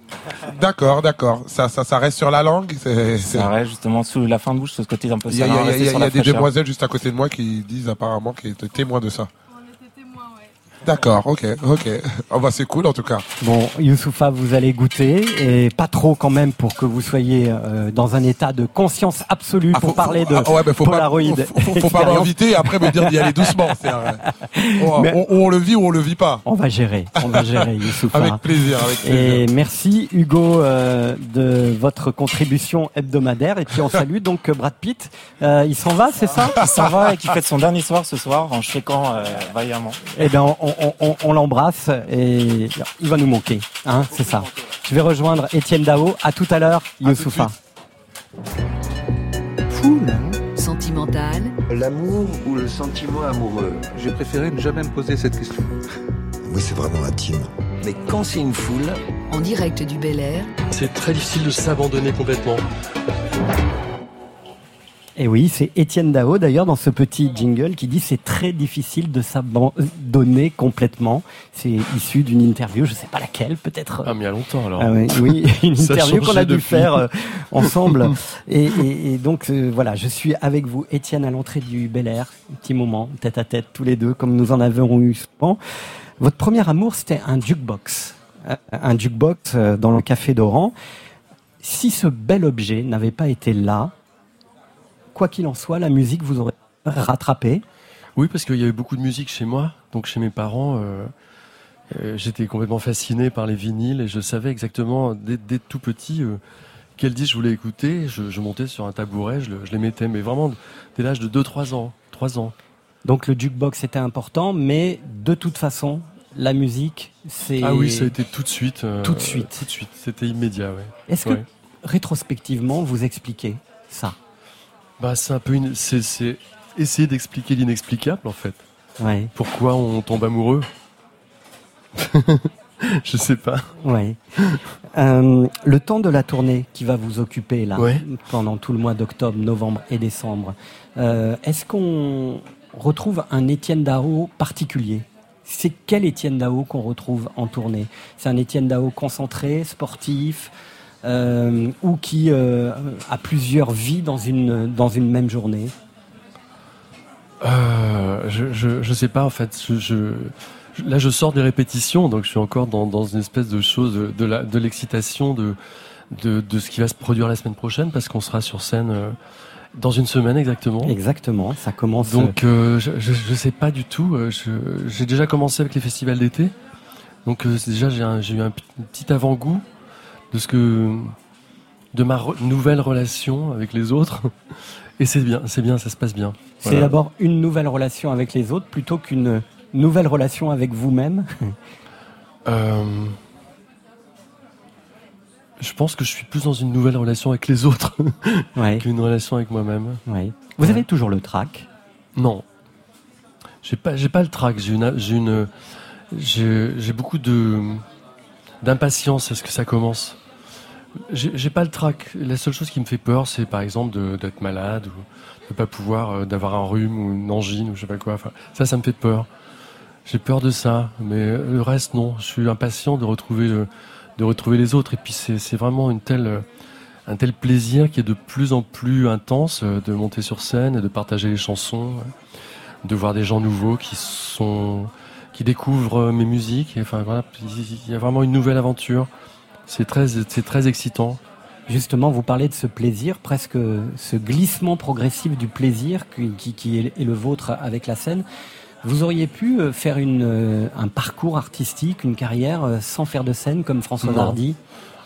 D'accord, d'accord. Ça, ça, ça reste sur la langue. c'est- c'est- Ça reste justement sous la fin de bouche, ce côté un peu Il y a, y y y des demoiselles juste à côté de moi qui disent apparemment qu'ils étaient témoins de ça. D'accord, ok, ok. Oh bah c'est cool en tout cas. Bon, Youssoufa, vous allez goûter, et pas trop quand même pour que vous soyez euh, dans un état de conscience absolue Ah, pour faut- parler faut- de ah ouais, bah, faut pas- Polaroid. faut- faut- faut pas m'inviter et après me dire d'y aller doucement. (laughs) on, Mais- on- on le vit ou on le vit pas. On va gérer, on va gérer, (laughs) Youssoufa. Avec plaisir, avec plaisir. Et merci Hugo euh, de votre contribution hebdomadaire. Et puis on salue donc Brad Pitt. Euh, il s'en va, c'est ça? Il s'en va et qui fête son dernier soir ce soir en checkant euh, vaillamment. Eh bien, on, on- on- on l'embrasse et il va nous manquer, hein, c'est ça. Je vais rejoindre Étienne Dao. À tout à l'heure, Youssoufa. Sentimental, L'amour ou le sentiment amoureux? J'ai préféré ne jamais me poser cette question. Oui, c'est vraiment intime. Mais quand c'est une foule, en direct du Bel Air, C'est très difficile de s'abandonner complètement. Et oui, c'est Étienne Dao d'ailleurs dans ce petit jingle qui dit c'est très difficile de s'abandonner complètement. C'est issu d'une interview, je sais pas laquelle, peut-être. Ah, mais il y a longtemps alors. Ah oui, oui, (laughs) une interview qu'on a dû depuis. faire euh, ensemble. (laughs) Et, et- et donc euh, voilà, je suis avec vous, Étienne, à l'entrée du Bel Air, un petit moment, tête à tête, tous les deux, comme nous en avons eu souvent. Votre premier amour, c'était un jukebox, Euh, un jukebox euh, dans le café d'Oran. Si ce bel objet n'avait pas été là, quoi qu'il en soit, la musique vous aurait rattrapé. Oui, parce qu'il y avait beaucoup de musique chez moi, donc chez mes parents. euh, euh, J'étais complètement fasciné par les vinyles et je savais exactement dès, dès tout petit euh, quel disque je voulais écouter. Je, je montais sur un tabouret, je, le- je les mettais, mais vraiment dès l'âge de 2-3 ans. 3 ans. Donc le jukebox était important, mais de toute façon, la musique, c'est... Ah oui, ça a été tout de suite. euh, Tout de suite. Tout de suite, c'était immédiat, ouais. Est-ce que rétrospectivement, vous expliquez ça? Bah, c'est un peu une... c'est, c'est essayer d'expliquer l'inexplicable en fait. Ouais. Pourquoi on tombe amoureux? (laughs) Je sais pas. Ouais. Euh, le temps de la tournée qui va vous occuper là Ouais. pendant tout le mois d'octobre, novembre et décembre. euh, Est-ce qu'on retrouve un Étienne Dao particulier? C'est quel Étienne Dao qu'on retrouve en tournée? C'est un Étienne Dao concentré, sportif, euh, ou qui euh, a plusieurs vies dans une dans une même journée Euh, je, je, je sais pas en fait. Je, je- je- là, je sors des répétitions, donc je suis encore dans, dans une espèce de chose de, de l'excitation de, de de ce qui va se produire la semaine prochaine, parce qu'on sera sur scène euh, dans une semaine exactement. Exactement, ça commence. Donc euh, je, je je sais pas du tout. euh, J'ai déjà commencé avec les festivals d'été, donc euh, déjà j'ai eu un petit avant-goût de ce que de ma re- nouvelle relation avec les autres. (laughs) Et c'est bien, c'est bien, ça se passe bien. C'est Voilà. d'abord une nouvelle relation avec les autres plutôt qu'une nouvelle relation avec vous-même. (laughs) Euh, je pense que je suis plus dans une nouvelle relation avec les autres (laughs) Ouais. qu'une relation avec moi-même. Ouais. Vous avez toujours le trac? Non, j'ai pas, j'ai pas le trac. J'ai une, j'ai beaucoup de d'impatience à ce que ça commence. J'ai pas le trac. La seule chose qui me fait peur, c'est par exemple d'être malade ou de pas pouvoir, euh, d'avoir un rhume ou une angine ou je sais pas quoi. Ça, ça me fait peur. J'ai peur de ça, mais le reste non. Je suis impatient de retrouver le- de retrouver les autres. Et puis c'est vraiment une telle euh, un tel plaisir qui est de plus en plus intense euh, de monter sur scène et de partager les chansons, euh, de voir des gens nouveaux qui sont qui découvrent euh, mes musiques. Et, enfin voilà, il y a vraiment une nouvelle aventure. C'est très c'est très excitant. Justement, vous parlez de ce plaisir, presque ce glissement progressif du plaisir qui, qui- qui est, le vôtre avec la scène. Vous auriez pu euh, faire une, euh, un parcours artistique, une carrière sans faire de scène comme François Non. Hardy?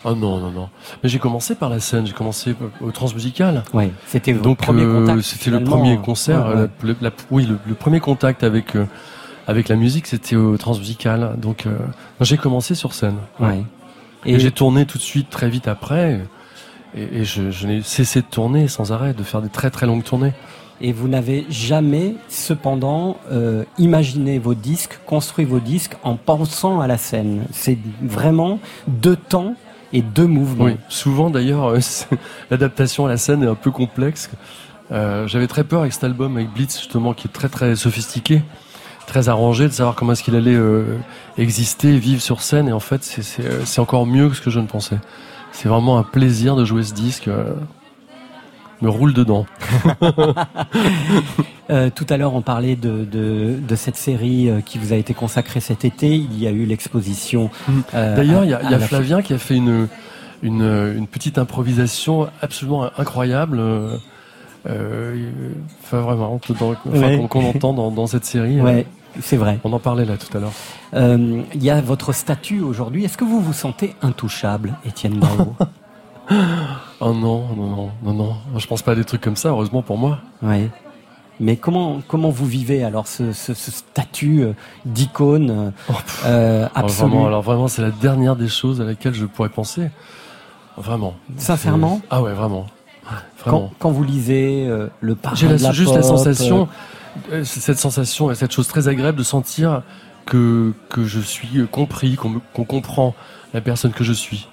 Ah non non non. Mais j'ai commencé par la scène. J'ai commencé au transmusical. Ouais, c'était votre donc premier euh, contact, C'était le premier concert. Ouais, ouais. la- le- la- oui, le, le premier contact avec euh, avec la musique, c'était au transmusical. Donc euh, j'ai commencé sur scène. Ouais. Et, Et- j'ai tourné tout de suite très vite après. Et, et je, je n'ai cessé de tourner sans arrêt, de faire des très très longues tournées. Et vous n'avez jamais, cependant, euh, imaginé vos disques, construit vos disques en pensant à la scène. C'est vraiment deux temps et deux mouvements. Oui, souvent d'ailleurs, euh, (laughs) l'adaptation à la scène est un peu complexe. Euh, J'avais très peur avec cet album, avec Blitz justement, qui est très très sophistiqué, très arrangé, de savoir comment est-ce qu'il allait euh, exister, vivre sur scène. Et en fait, c'est- euh, c'est encore mieux que ce que je ne pensais. C'est vraiment un plaisir de jouer ce disque. euh. me roule dedans. (laughs) Euh, tout à l'heure, on parlait de, de, de cette série qui vous a été consacrée cet été. Il y a eu l'exposition. euh, D'ailleurs, il y a, y la- Flavien qui a fait une, une, une petite improvisation absolument incroyable. euh, Enfin, vraiment, enfin, Ouais. qu'on qu'on entend dans, dans cette série. euh, Ouais, c'est vrai. On en parlait là tout à l'heure. Euh, Il y a votre statut aujourd'hui. Est-ce que vous vous sentez intouchable, Étienne Dao (laughs) Oh non, non, non, non, non. Je pense pas à des trucs comme ça, heureusement pour moi. Oui. Mais comment, comment vous vivez alors ce, ce, ce statut euh, d'icône euh, Alors absolue? vraiment, alors vraiment, c'est la dernière des choses à laquelle je pourrais penser. Vraiment. Sincèrement? Ah ouais, vraiment. quand, vous lisez euh, le parrain J'ai la juste la sensation, euh, cette sensation et cette chose très agréable de sentir que, que je suis euh, compris, qu'on comprend la personne que je suis.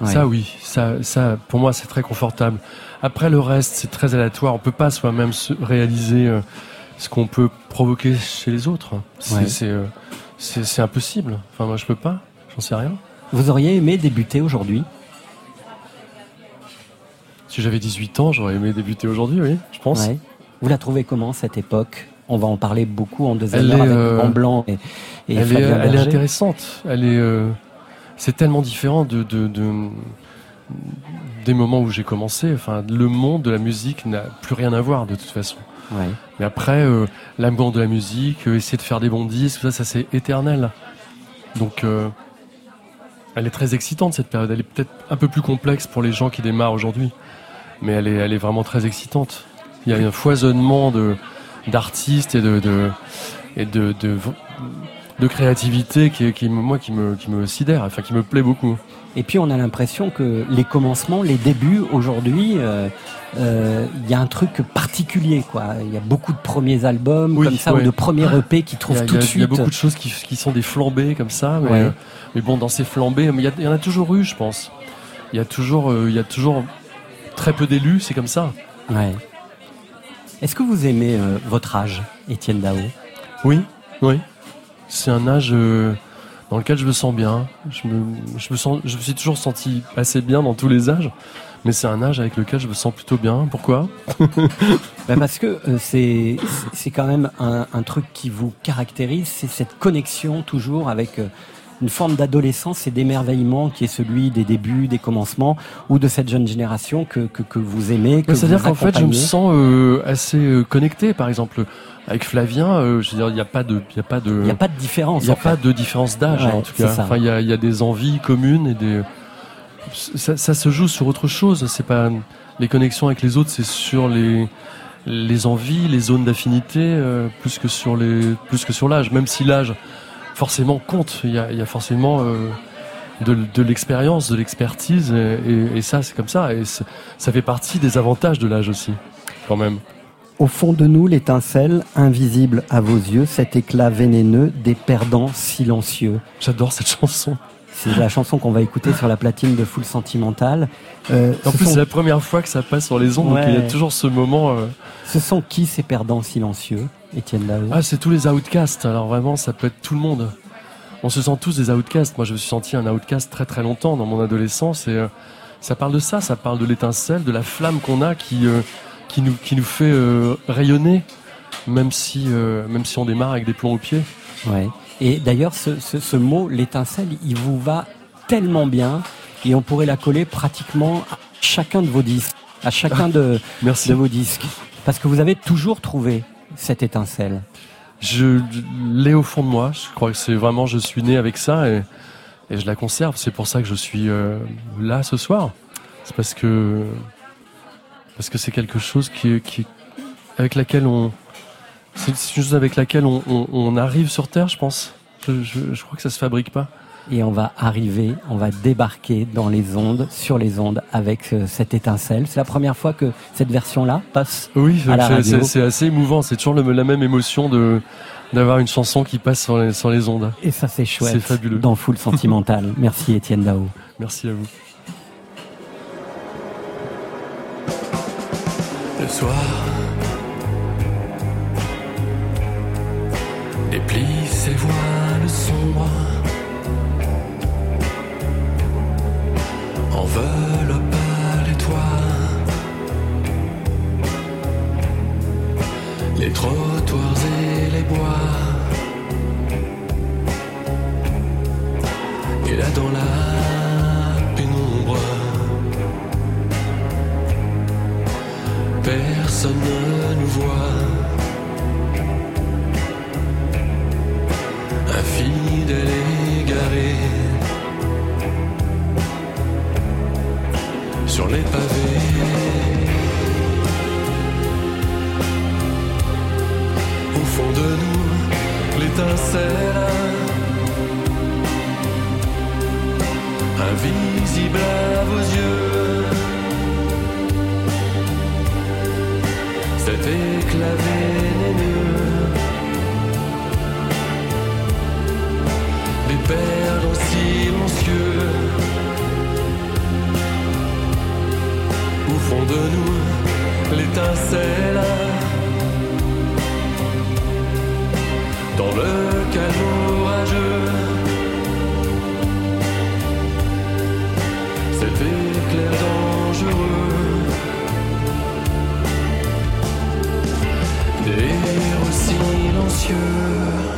Ouais. Ça oui, ça, ça pour moi c'est très confortable. Après le reste c'est très aléatoire, on peut pas soi-même se réaliser euh, ce qu'on peut provoquer chez les autres. C'est Ouais. c'est, euh, c'est- impossible. Enfin moi je peux pas, j'en sais rien. Vous auriez aimé débuter aujourd'hui? Si j'avais 18 ans, j'aurais aimé débuter aujourd'hui, oui, je pense. Ouais. Vous la trouvez comment cette époque? On va en parler beaucoup en deuxième heure avec euh, Blanc et, et elle, est, elle est intéressante. Elle est, euh, c'est tellement différent de, de, de- des moments où j'ai commencé. Enfin, le monde de la musique n'a plus rien à voir de toute façon. Ouais. Mais après, euh, l'amour de la musique, euh, essayer de faire des bons disques, ça, ça c'est éternel. Donc, euh, elle est très excitante cette période. Elle est peut-être un peu plus complexe pour les gens qui démarrent aujourd'hui, mais elle est, elle est vraiment très excitante. Il y a un foisonnement de d'artistes et de, de et de, de de créativité qui, qui me- moi qui me qui me sidère, enfin qui me plaît beaucoup. Et puis on a l'impression que les commencements, les débuts aujourd'hui, euh, euh, il y a un truc particulier quoi. Il y a beaucoup de premiers albums Oui, comme ça ouais. ou de premiers EP qui trouvent a- tout y de a- suite. Il y a beaucoup de choses qui, qui sont des flambées comme ça, mais, Ouais. euh, mais bon, dans ces flambées, il y, a- y en a toujours eu, je pense. Il y a toujours, il y a toujours très peu d'élus, c'est comme ça. Ouais. Est-ce que vous aimez euh, votre âge, Étienne Dao? Oui, oui. C'est un âge euh, dans lequel je me sens bien. Je me, je me sens, je me suis toujours senti assez bien dans tous les âges, mais c'est un âge avec lequel je me sens plutôt bien. Pourquoi? (laughs) Bah, parce que euh, c'est c'est quand même un, un truc qui vous caractérise, c'est cette connexion toujours avec une forme d'adolescence et d'émerveillement qui est celui des débuts, des commencements ou de cette jeune génération que, que, que vous aimez. que C'est-à-dire qu'en fait, je me sens euh, assez euh, connecté. Par exemple, avec Flavien, euh, je veux dire, il n'y a pas de, il y a pas de, Il n'y a pas de différence. Il n'y a pas fait. de différence d'âge Ouais, en tout cas. Enfin, il y a, y a des envies communes et des. Ça, ça se joue sur autre chose. C'est pas les connexions avec les autres, c'est sur les les envies, les zones d'affinité, euh, plus que sur les plus que sur l'âge. Même si l'âge forcément compte. Il y a, il y a forcément euh, de, l'expérience, de l'expertise, et, et- et ça c'est comme ça. Et ça fait partie des avantages de l'âge aussi, quand même. Au fond de nous, l'étincelle, invisible à vos yeux, cet éclat vénéneux des perdants silencieux. J'adore cette chanson. C'est la chanson qu'on va écouter sur la platine de Full Sentimental. Euh, En plus, sont- c'est la première fois que ça passe sur les ondes, donc il y a toujours ce moment. euh, Ce sont qui ces perdants silencieux, Étienne Dao Ah, c'est tous les outcasts. Alors vraiment, ça peut être tout le monde. On se sent tous des outcasts. Moi, je me suis senti un outcast très très longtemps dans mon adolescence. Et euh, ça parle de ça, ça parle de l'étincelle, de la flamme qu'on a qui, qui, nous, qui nous fait rayonner, même si, même si on démarre avec des plombs aux pieds. Ouais. Et d'ailleurs, ce, ce, ce mot, l'étincelle, il vous va tellement bien et on pourrait la coller pratiquement à chacun de vos disques, à chacun de, (laughs) Merci. de vos disques. Parce que vous avez toujours trouvé cette étincelle. Je l'ai au fond de moi. Je crois que c'est vraiment, je suis né avec ça et, et je la conserve. C'est pour ça que je suis euh, là ce soir. C'est parce que parce que c'est quelque chose qui, qui avec laquelle on c'est une chose avec laquelle on, on- on arrive sur Terre, je pense. Je, je- je crois que ça se fabrique pas. Et on va arriver, on va débarquer dans les ondes, sur les ondes, avec euh, cette étincelle. C'est la première fois que cette version-là passe Oui, à la c'est- radio. c'est c'est assez émouvant. C'est toujours le- la même émotion de d'avoir une chanson qui passe sur les, sur les ondes. Et ça, c'est chouette. C'est fabuleux. Dans Full Sentimental. (laughs) Merci Étienne Dao. Merci à vous. Le soir déplie ses voiles sombres, enveloppe les toits trottoirs et les bois. Et là dans la pénombre, personne ne nous voit. Un fidèle égaré sur les pavés. Au fond de nous, l'étincelle invisible à vos yeux. Cet éclat perdants silencieux. Au fond de nous, l'étincelle dans le calme orageux. Cet éclair dangereux des héros silencieux.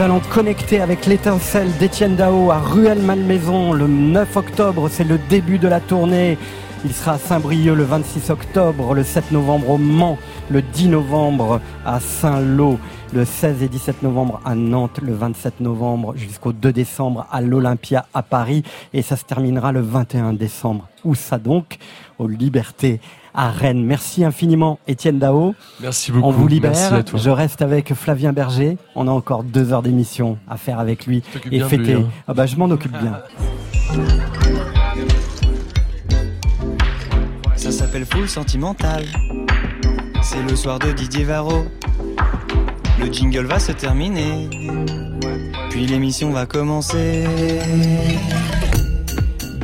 Nous allons connecter avec l'étincelle d'Étienne Dao à Ruelle-Malmaison le 9 octobre. C'est le début de la tournée. Il sera à Saint-Brieuc le 26 octobre, le 7 novembre au Mans, le 10 novembre à Saint-Lô, le 16 et 17 novembre à Nantes, le 27 novembre jusqu'au 2 décembre à l'Olympia à Paris et ça se terminera le 21 décembre. Où ça donc? Aux Libertés à Rennes. Merci infiniment Étienne Dao. Merci beaucoup. On vous libère. Merci à toi. Je reste avec Flavien Berger. On a encore deux heures d'émission à faire avec lui et lui, fêter. hein. Ah bah je m'en occupe bien. Ça s'appelle Full Sentimental. C'est le soir de Didier Varro. Le jingle va se terminer. Puis l'émission va commencer.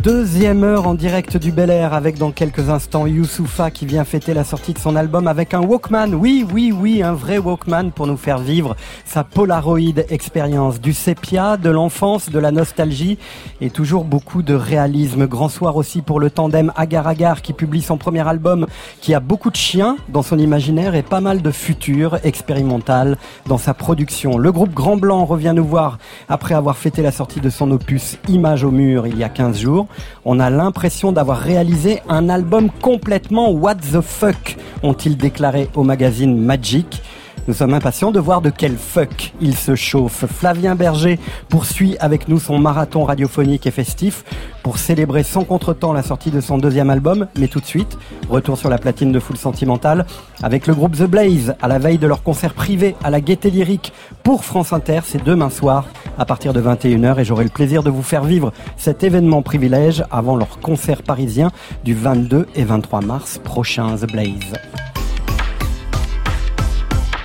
Deuxième heure en direct du Bel Air avec dans quelques instants Youssoufa qui vient fêter la sortie de son album avec un Walkman. Oui, oui, oui, un vrai Walkman pour nous faire vivre sa Polaroid expérience. Du sépia, de l'enfance, de la nostalgie et toujours beaucoup de réalisme. Grand soir aussi pour le tandem Agar Agar qui publie son premier album qui a beaucoup de chiens dans son imaginaire et pas mal de futur expérimental dans sa production. Le groupe Grand Blanc revient nous voir après avoir fêté la sortie de son opus Image au mur il y a 15 jours. On a l'impression d'avoir réalisé un album complètement what the fuck, ont-ils déclaré au magazine Magic. Nous sommes impatients de voir de quel fuck il se chauffe. Flavien Berger poursuit avec nous son marathon radiophonique et festif pour célébrer sans contretemps la sortie de son deuxième album. Mais tout de suite, retour sur la platine de Full Sentimental avec le groupe The Blaze à la veille de leur concert privé à la Gaieté Lyrique pour France Inter. C'est demain soir à partir de 21h et j'aurai le plaisir de vous faire vivre cet événement privilège avant leur concert parisien du 22 et 23 mars prochain, The Blaze.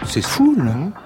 C'est fou, là.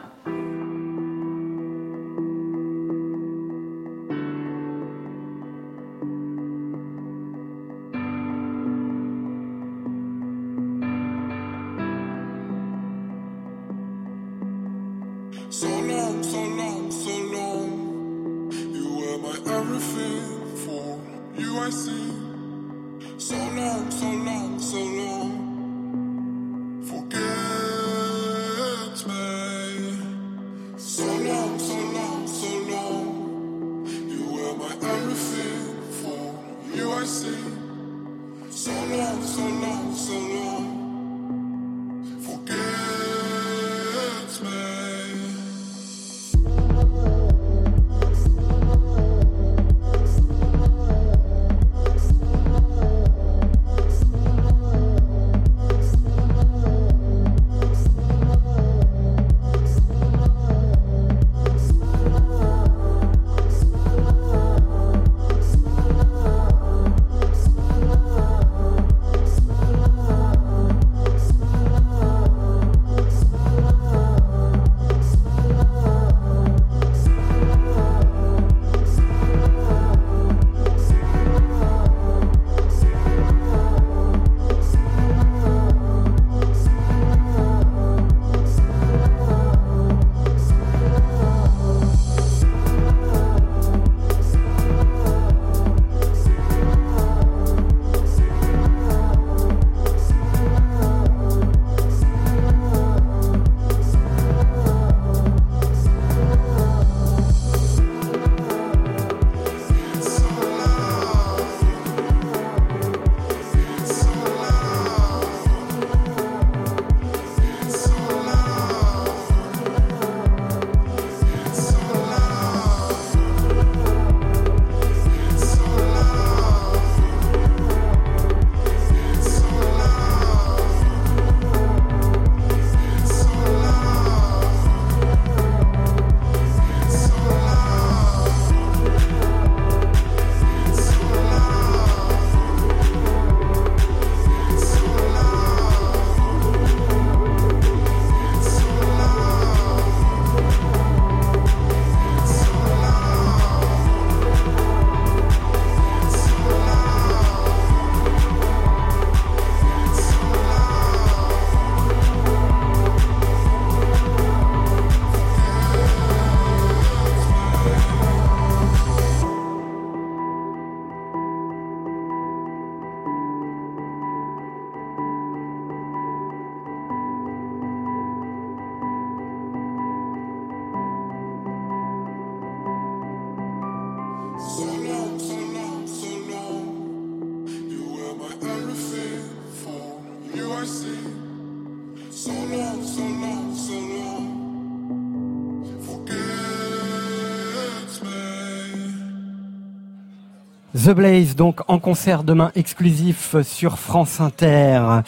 The Blaze, donc en concert demain exclusif sur France Inter.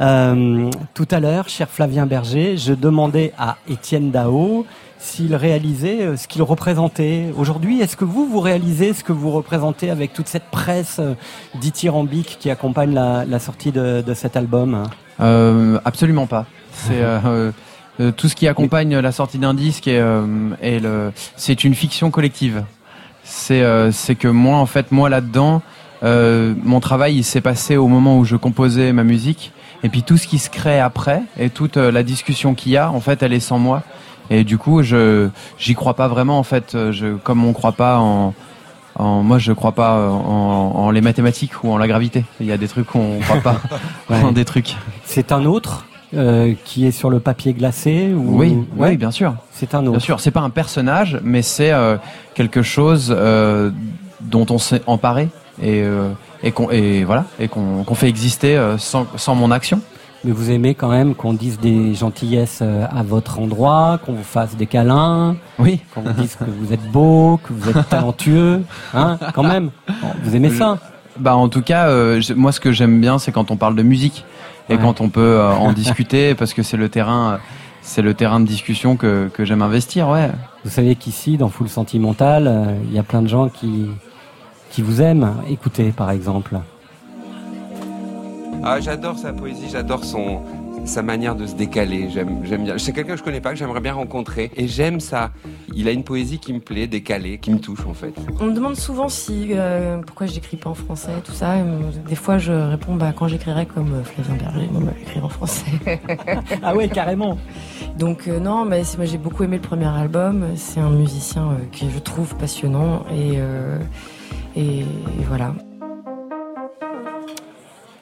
Euh, tout à l'heure, cher Flavien Berger, je demandais à Étienne Dao s'il réalisait euh, ce qu'il représentait. Aujourd'hui, est-ce que vous, vous réalisez ce que vous représentez avec toute cette presse euh, dithyrambique qui accompagne la, sortie de, cet album? Euh, absolument pas. C'est tout ce qui accompagne la sortie d'un disque et, c'est une fiction collective. C'est que moi en fait moi là-dedans, mon travail il s'est passé au moment où je composais ma musique et puis tout ce qui se crée après et toute la discussion qu'il y a en fait elle est sans moi et du coup je j'y crois pas vraiment en fait je comme on croit pas en en, moi, je crois pas en, en les mathématiques ou en la gravité. Il y a des trucs où on croit pas (laughs) (laughs) en des trucs. C'est un autre euh, qui est sur le papier glacé ou... Oui, Ouais. oui, bien sûr. C'est un autre. Bien sûr, c'est pas un personnage, mais c'est euh, quelque chose euh, dont on s'est emparé et, euh, et qu'on et voilà et qu'on qu'on fait exister euh, sans, sans mon action. Mais vous aimez quand même qu'on dise des gentillesses euh, à votre endroit, qu'on vous fasse des câlins, oui. qu'on vous dise que vous êtes beau, que vous êtes talentueux, hein, quand même. Vous aimez ça Bah en tout cas, euh, moi ce que j'aime bien, c'est quand on parle de musique et Ouais. quand on peut euh, en discuter (laughs) parce que c'est le terrain, euh, c'est le terrain de discussion que, que j'aime investir, ouais. Vous savez qu'ici, dans Full Sentimental, il y a plein de gens qui, qui vous aiment. Écoutez, par exemple. Ah, j'adore sa poésie, j'adore son sa manière de se décaler. J'aime, j'aime bien. C'est quelqu'un que je connais pas, que j'aimerais bien rencontrer, et j'aime ça. Il a une poésie qui me plaît, décalée, qui me touche en fait. On me demande souvent si euh, pourquoi j'écris pas en français, tout ça. Euh, Des fois, je réponds bah, quand j'écrirai comme euh, Flavien Berger, on va écrire en français. (laughs) ah ouais, carrément. Donc euh, non, mais moi j'ai beaucoup aimé le premier album. C'est un musicien euh, que je trouve passionnant et euh, et, et voilà.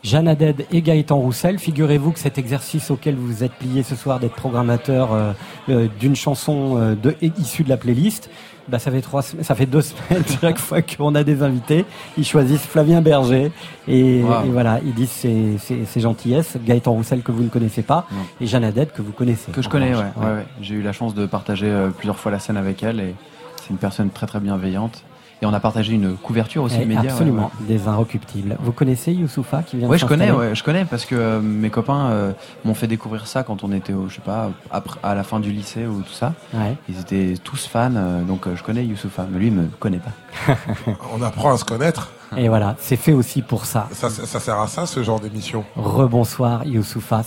Jeanne Haddad et Gaëtan Roussel, figurez-vous que cet exercice auquel vous vous êtes plié ce soir d'être programmateur euh, euh, d'une chanson euh, de, issue de la playlist, bah, ça, fait trois, ça fait deux (laughs) semaines chaque fois qu'on a des invités, ils choisissent Flavien Berger et, Wow. et voilà, ils disent ses, ses, ses gentillesses. Gaëtan Roussel que vous ne connaissez pas et Jeanne Haddad que vous connaissez. Que je connais, ouais. ouais, ouais. J'ai eu la chance de partager plusieurs fois la scène avec elle et c'est une personne très très bienveillante. Et on a partagé une couverture aussi Eh, de médias. Absolument, ouais. des inrecuptibles. Vous connaissez Youssoufa qui vient de Ouais, je connais, ouais, je connais parce que euh, mes copains euh, m'ont fait découvrir ça quand on était, au, je sais pas, après, à la fin du lycée ou tout ça. Ouais. Ils étaient tous fans, euh, donc euh, je connais Youssoufa, mais lui il me connaît pas. (laughs) On apprend à se connaître. Et voilà, c'est fait aussi pour ça. Ça, ça sert à ça, ce genre d'émission. Rebonsoir Youssoufa.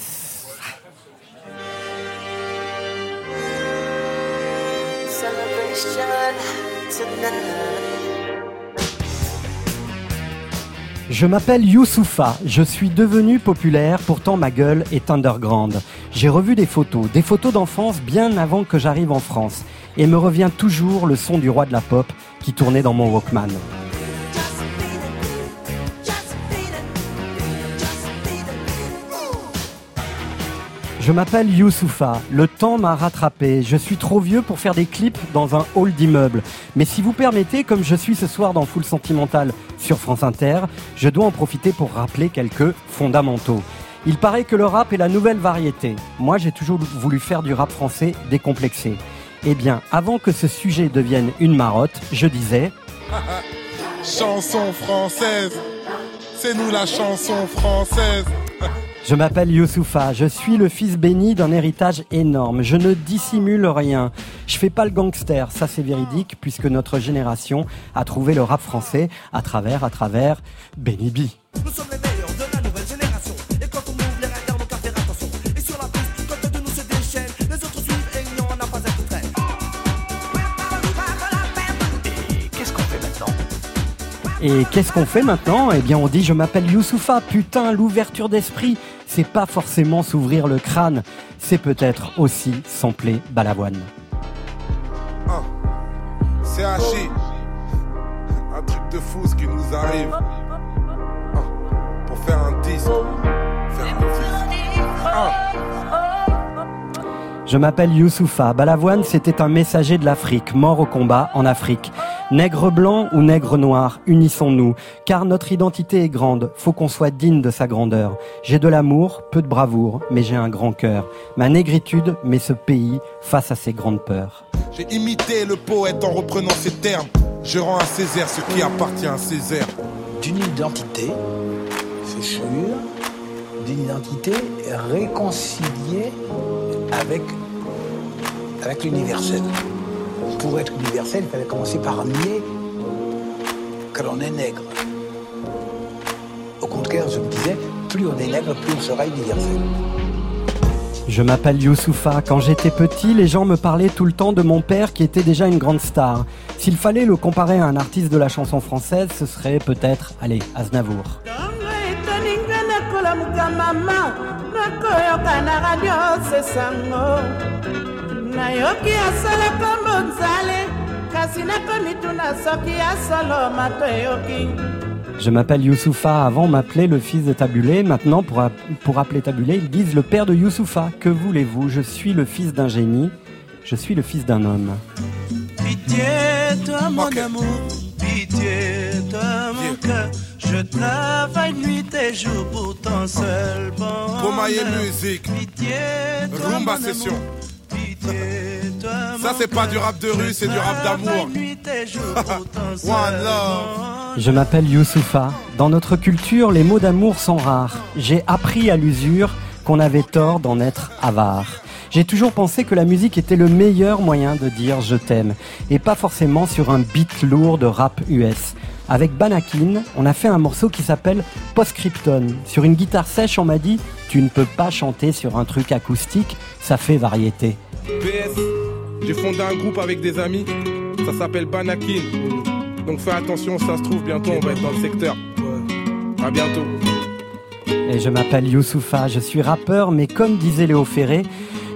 Je m'appelle Youssoufa, je suis devenu populaire, pourtant ma gueule est underground. J'ai revu des photos, des photos d'enfance bien avant que j'arrive en France, et me revient toujours le son du roi de la pop qui tournait dans mon Walkman. Je m'appelle Youssoufa, le temps m'a rattrapé, je suis trop vieux pour faire des clips dans un hall d'immeuble. Mais si vous permettez, comme je suis ce soir dans Full Sentimental sur France Inter, je dois en profiter pour rappeler quelques fondamentaux. Il paraît que le rap est la nouvelle variété. Moi j'ai toujours voulu faire du rap français décomplexé. Eh bien, avant que ce sujet devienne une marotte, je disais... (laughs) chanson française. C'est nous la chanson française. (laughs) Je m'appelle Youssoufa, je suis le fils béni d'un héritage énorme. Je ne dissimule rien. Je fais pas le gangster, ça c'est véridique, puisque notre génération a trouvé le rap français à travers, à travers Benny B. Nous sommes les meilleurs de la nouvelle génération. Et quand on ouvre les radars, on doit faire attention. Et sur la piste, quand un de nous se déchaîne, les autres suivent et il n'y en a pas un qui traîne. Qu'est-ce qu'on fait maintenant? Et qu'est-ce qu'on fait maintenant? Eh bien on dit je m'appelle Youssoufa, putain l'ouverture d'esprit, c'est pas forcément s'ouvrir le crâne, c'est peut-être aussi sampler Balavoine. CHI. Un truc de fou ce qui nous arrive. Ah, Pour faire un disque. Faire un disque. Ah. Je m'appelle Youssoufa. Balavoine, c'était un messager de l'Afrique, mort au combat en Afrique. Nègre blanc ou nègre noir, unissons-nous, car notre identité est grande, faut qu'on soit digne de sa grandeur. J'ai de l'amour, peu de bravoure, mais j'ai un grand cœur. Ma négritude met ce pays face à ses grandes peurs. J'ai imité le poète en reprenant ses termes. Je rends à Césaire ce qui appartient à Césaire. d'une identité, c'est sûr, d'une identité réconciliée avec, avec l'universel. Pour être universel, il fallait commencer par nier que l'on est nègre. Au contraire, je me disais, plus on est nègre, plus on sera universel. Je m'appelle Youssoufa. Quand j'étais petit, les gens me parlaient tout le temps de mon père qui était déjà une grande star. S'il fallait le comparer à un artiste de la chanson française, ce serait peut-être, allez, Aznavour. Toninga nakolamuka mama nakoyoka na radio sesango nayoki asalaka monzale kasi nakomituna soki asolo mato eyoki Je m'appelle Youssoufa. Avant, on m'appelait le fils de Tabulé. Maintenant, pour, app- pour appeler Tabulé, ils disent le père de Youssoufa. Que voulez-vous? Je suis le fils d'un génie. Je suis le fils d'un homme. Pitié, toi mon amour, pitié, toi mon cœur. Je travaille nuit et jour pour ton seul bonheur. Comaye musique. Pitié, toi Rumba mon session. amour, pitié, toi Ça, c'est pas du rap de rue, c'est du rap d'amour. (laughs) One love. Je m'appelle Youssoufa. Dans notre culture, les mots d'amour sont rares. J'ai appris à l'usure qu'on avait tort d'en être avare. J'ai toujours pensé que la musique était le meilleur moyen de dire je t'aime, et pas forcément sur un beat lourd de rap US. Avec Banakin, on a fait un morceau qui s'appelle Postscripton. Sur une guitare sèche, on m'a dit Tu ne peux pas chanter sur un truc acoustique, ça fait variété. PS, j'ai fondé un groupe avec des amis, ça s'appelle Banakin. Donc fais attention, ça se trouve, bientôt on va être dans le secteur. À bientôt. Et je m'appelle Youssoufa, je suis rappeur, mais comme disait Léo Ferré,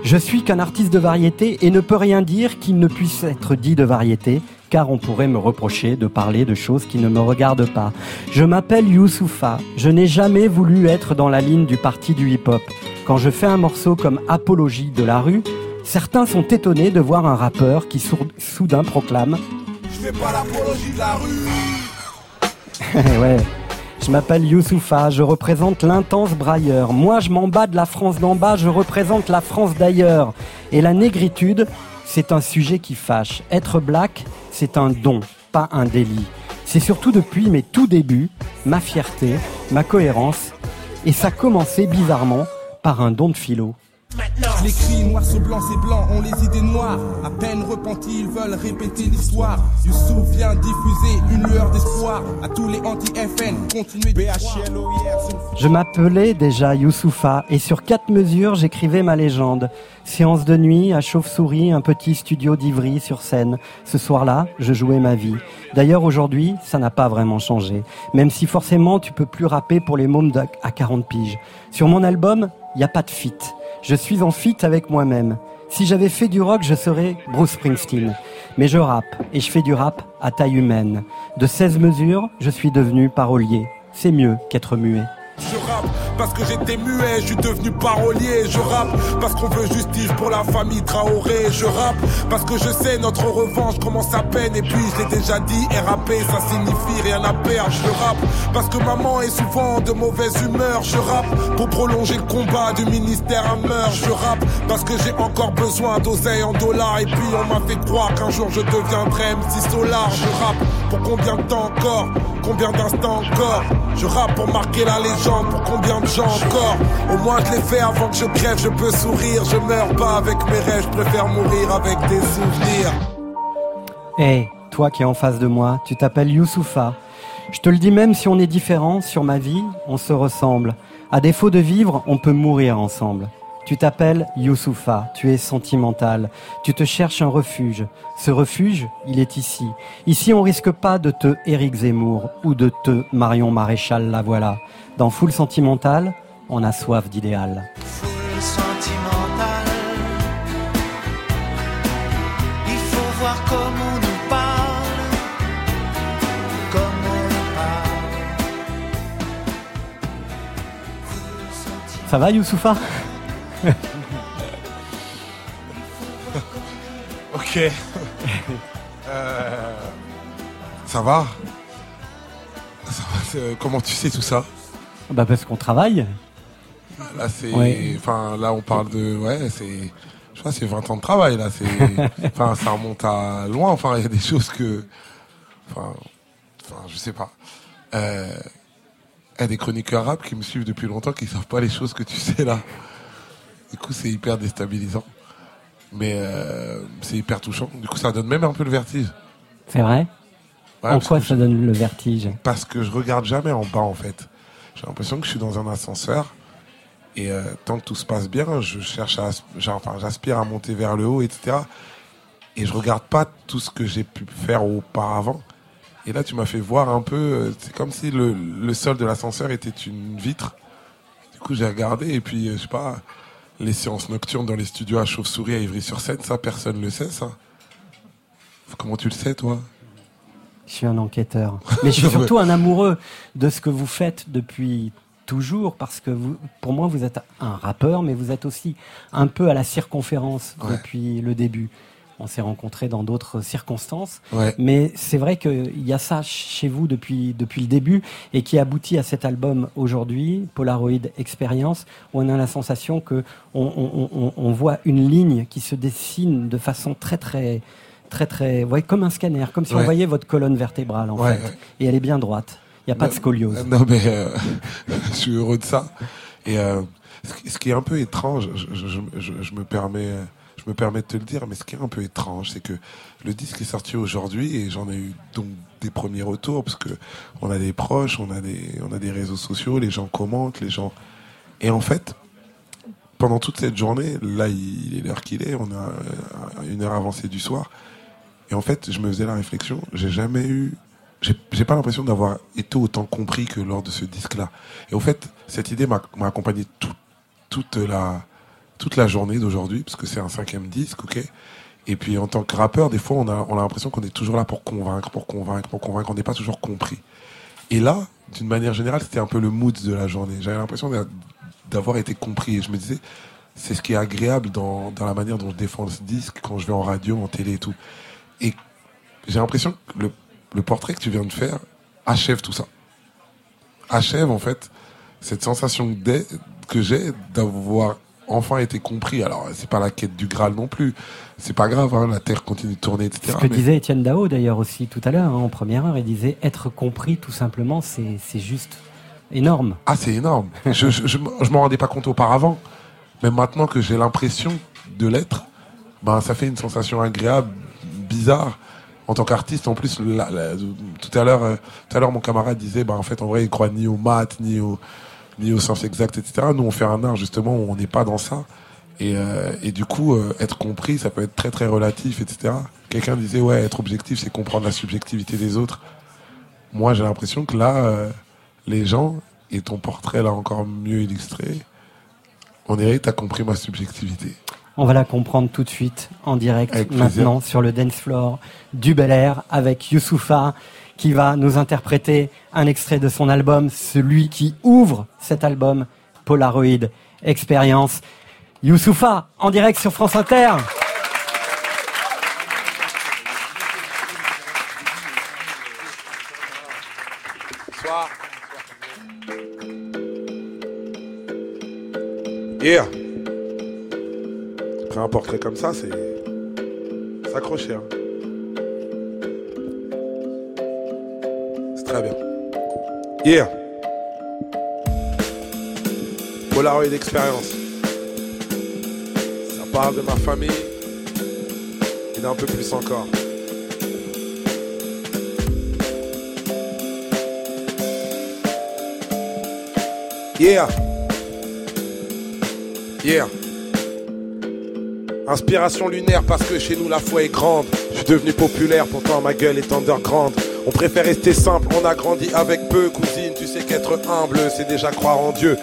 je suis qu'un artiste de variété et ne peux rien dire qui ne puisse être dit de variété, car on pourrait me reprocher de parler de choses qui ne me regardent pas. Je m'appelle Youssoufa, je n'ai jamais voulu être dans la ligne du parti du hip-hop. Quand je fais un morceau comme Apologie de la rue, certains sont étonnés de voir un rappeur qui soudain proclame Je fais pas l'apologie de la rue. (laughs) ouais. Je m'appelle Youssoufa, je représente l'intense brailleur. Moi, je m'en bats de la France d'en bas, je représente la France d'ailleurs. Et la négritude, c'est un sujet qui fâche. Être black, c'est un don, pas un délit. C'est surtout depuis mes tout débuts, ma fierté, ma cohérence. Et ça commençait bizarrement par un don de philo. Je l'écris noir sur blanc, c'est blanc, ont les idées noires. À peine repentis, ils veulent répéter l'histoire. Youssouf vient diffuser une lueur d'espoir à tous les anti-FN. Continuez de Je m'appelais déjà Youssoufa et sur quatre mesures j'écrivais ma légende. Séance de nuit à Chauve-souris, un petit studio d'Ivry sur scène. Ce soir-là, je jouais ma vie. D'ailleurs aujourd'hui, ça n'a pas vraiment changé. Même si forcément tu peux plus rapper pour les mômes à 40 piges. Sur mon album, il n'y a pas de feat. Je suis en feat avec moi-même. Si j'avais fait du rock, je serais Bruce Springsteen. Mais je rappe, et je fais du rap à taille humaine. De 16 mesures, je suis devenu parolier. C'est mieux qu'être muet. Je rappe parce que j'étais muet, je suis devenu parolier. Je rappe parce qu'on veut justice pour la famille Traoré. Je rappe parce que je sais notre revanche commence à peine. Et puis je l'ai déjà dit, RAP ça signifie rien à perdre. Je rappe parce que maman est souvent de mauvaise humeur. Je rappe pour prolonger le combat du ministère à meurtre. Je rappe parce que j'ai encore besoin d'oseille en dollars. Et puis on m'a fait croire qu'un jour je deviendrai MC Solar. Je rappe pour combien de temps encore? Combien d'instants encore? Je rappe pour marquer la légende pour combien de gens encore Au moins je l'ai fait avant que je crève, je peux sourire Je meurs pas avec mes rêves, je préfère mourir avec des souvenirs Hé, toi qui es en face de moi, tu t'appelles Youssoufa. Je te le dis même si on est différent sur ma vie, on se ressemble. À défaut de vivre, on peut mourir ensemble. Tu t'appelles Youssoufa, tu es sentimental, tu te cherches un refuge. Ce refuge, il est ici. Ici, on risque pas de te Éric Zemmour ou de te Marion Maréchal, la voilà. Dans Full Sentimental, on a soif d'idéal. foule sentimentale. Il faut voir comment on nous parle, comment on nous parle. Ça va Youssoufa? (laughs) Ok. Euh, ça va? Ça va, c'est- Comment tu sais tout ça? Bah parce qu'on travaille. Là, c'est. Ouais. Enfin, là, on parle de. Ouais, c'est. Je crois que c'est 20 ans de travail, là. C'est. (laughs) Enfin, ça remonte à loin. Enfin, il y a des choses que. Enfin. Enfin, je sais pas. Euh. Il y a des chroniqueurs arabes qui me suivent depuis longtemps qui savent pas les choses que tu sais là. Du coup, c'est hyper déstabilisant. Mais euh, c'est hyper touchant. Du coup, ça donne même un peu le vertige. C'est vrai Ouais, En quoi ça donne le vertige parce que je regarde jamais en bas en fait. J'ai l'impression que je suis dans un ascenseur et euh, tant que tout se passe bien, je cherche à, enfin, j'aspire à monter vers le haut, etc. Et je regarde pas tout ce que j'ai pu faire auparavant. Et là, tu m'as fait voir un peu. euh, C'est comme si le, le sol de l'ascenseur était une vitre. Du coup, j'ai regardé et puis, je sais pas, les séances nocturnes dans les studios à Chauve-souris à Ivry-sur-Seine, ça, personne le sait, ça. Comment tu le sais, toi? Je suis un enquêteur. Mais je suis (laughs) surtout un amoureux de ce que vous faites depuis toujours, parce que vous, pour moi, vous êtes un rappeur, mais vous êtes aussi un peu à la circonférence Ouais. depuis le début. On s'est rencontrés dans d'autres circonstances, Ouais. mais c'est vrai qu'il y a ça chez vous depuis, depuis le début et qui aboutit à cet album aujourd'hui, Polaroid Experience, où on a la sensation que on, on- on- on voit une ligne qui se dessine de façon très très très très, ouais, comme un scanner, comme si on voyait votre colonne vertébrale en Ouais, fait, et elle est bien droite. Il n'y a pas de scoliose. Non, mais euh, (laughs) je suis heureux de ça. Et euh, ce qui- ce qui est un peu étrange, je, je- je- je me permets, je me permets de te le dire, mais ce qui est un peu étrange, c'est que le disque est sorti aujourd'hui et j'en ai eu donc des premiers retours parce que on a des proches, on a des, on a des réseaux sociaux, les gens commentent, les gens, et en fait, pendant toute cette journée, là, il est l'heure qu'il est, on a euh, une heure avancée du soir, et en fait, je me faisais la réflexion, j'ai jamais eu, j'ai pas l'impression d'avoir été autant compris que lors de ce disque-là. Et au fait, cette idée m'a m'a accompagné tout- toute la toute la journée d'aujourd'hui, parce que c'est un cinquième disque, ok. Et puis en tant que rappeur, des fois, on a on a l'impression qu'on est toujours là pour convaincre, pour convaincre, pour convaincre. On n'est pas toujours compris. Et là, d'une manière générale, c'était un peu le mood de la journée. J'avais l'impression d'a- d'avoir été compris. Et je me disais, c'est ce qui est agréable dans, dans la manière dont je défends ce disque quand je vais en radio, en télé et tout. Et j'ai l'impression que le, portrait que tu viens de faire achève tout ça. Achève en fait cette sensation que j'ai d'avoir enfin été compris. Alors c'est pas la quête du Graal non plus. C'est pas grave, hein, la Terre continue de tourner, etc. Ce que mais- disait Étienne Dao d'ailleurs aussi tout à l'heure, hein, en première heure, il disait être compris tout simplement, c'est juste énorme. Ah, c'est énorme. (laughs) je je, je, je m'en rendais pas compte auparavant. Mais maintenant que j'ai l'impression de l'être, ben, ça fait une sensation agréable, bizarre. En tant qu'artiste, en plus, la- la- tout à l'heure, euh, tout à l'heure, mon camarade disait, ben, en fait, en vrai, il croit ni aux maths, ni au, ni au sens exact, etc. Nous, on fait un art, justement, où on n'est pas dans ça. Et, euh, et du coup, euh, être compris, ça peut être très, très relatif, etc. Quelqu'un disait, ouais, être objectif, c'est comprendre la subjectivité des autres. Moi, j'ai l'impression que là, euh, les gens, et ton portrait l'a encore mieux illustré, on dirait que t'as compris ma subjectivité. On va la comprendre tout de suite en direct Avec plaisir. maintenant sur le dance floor du Bel Air avec Youssoufa qui va nous interpréter un extrait de son album, celui qui ouvre cet album, Polaroid Experience. Youssoufa en direct sur France Inter. Bonsoir. Yeah. Après un portrait comme ça, c'est s'accrocher. hein. Yeah. Polaroid expérience. Ça parle de ma famille et d'un peu plus encore. Yeah. Yeah. Inspiration lunaire parce que chez nous la foi est grande. Je suis devenu populaire, pourtant ma gueule est underground. On préfère rester simple, on a grandi avec peu. Cousine, tu sais qu'être humble, c'est déjà croire en Dieu.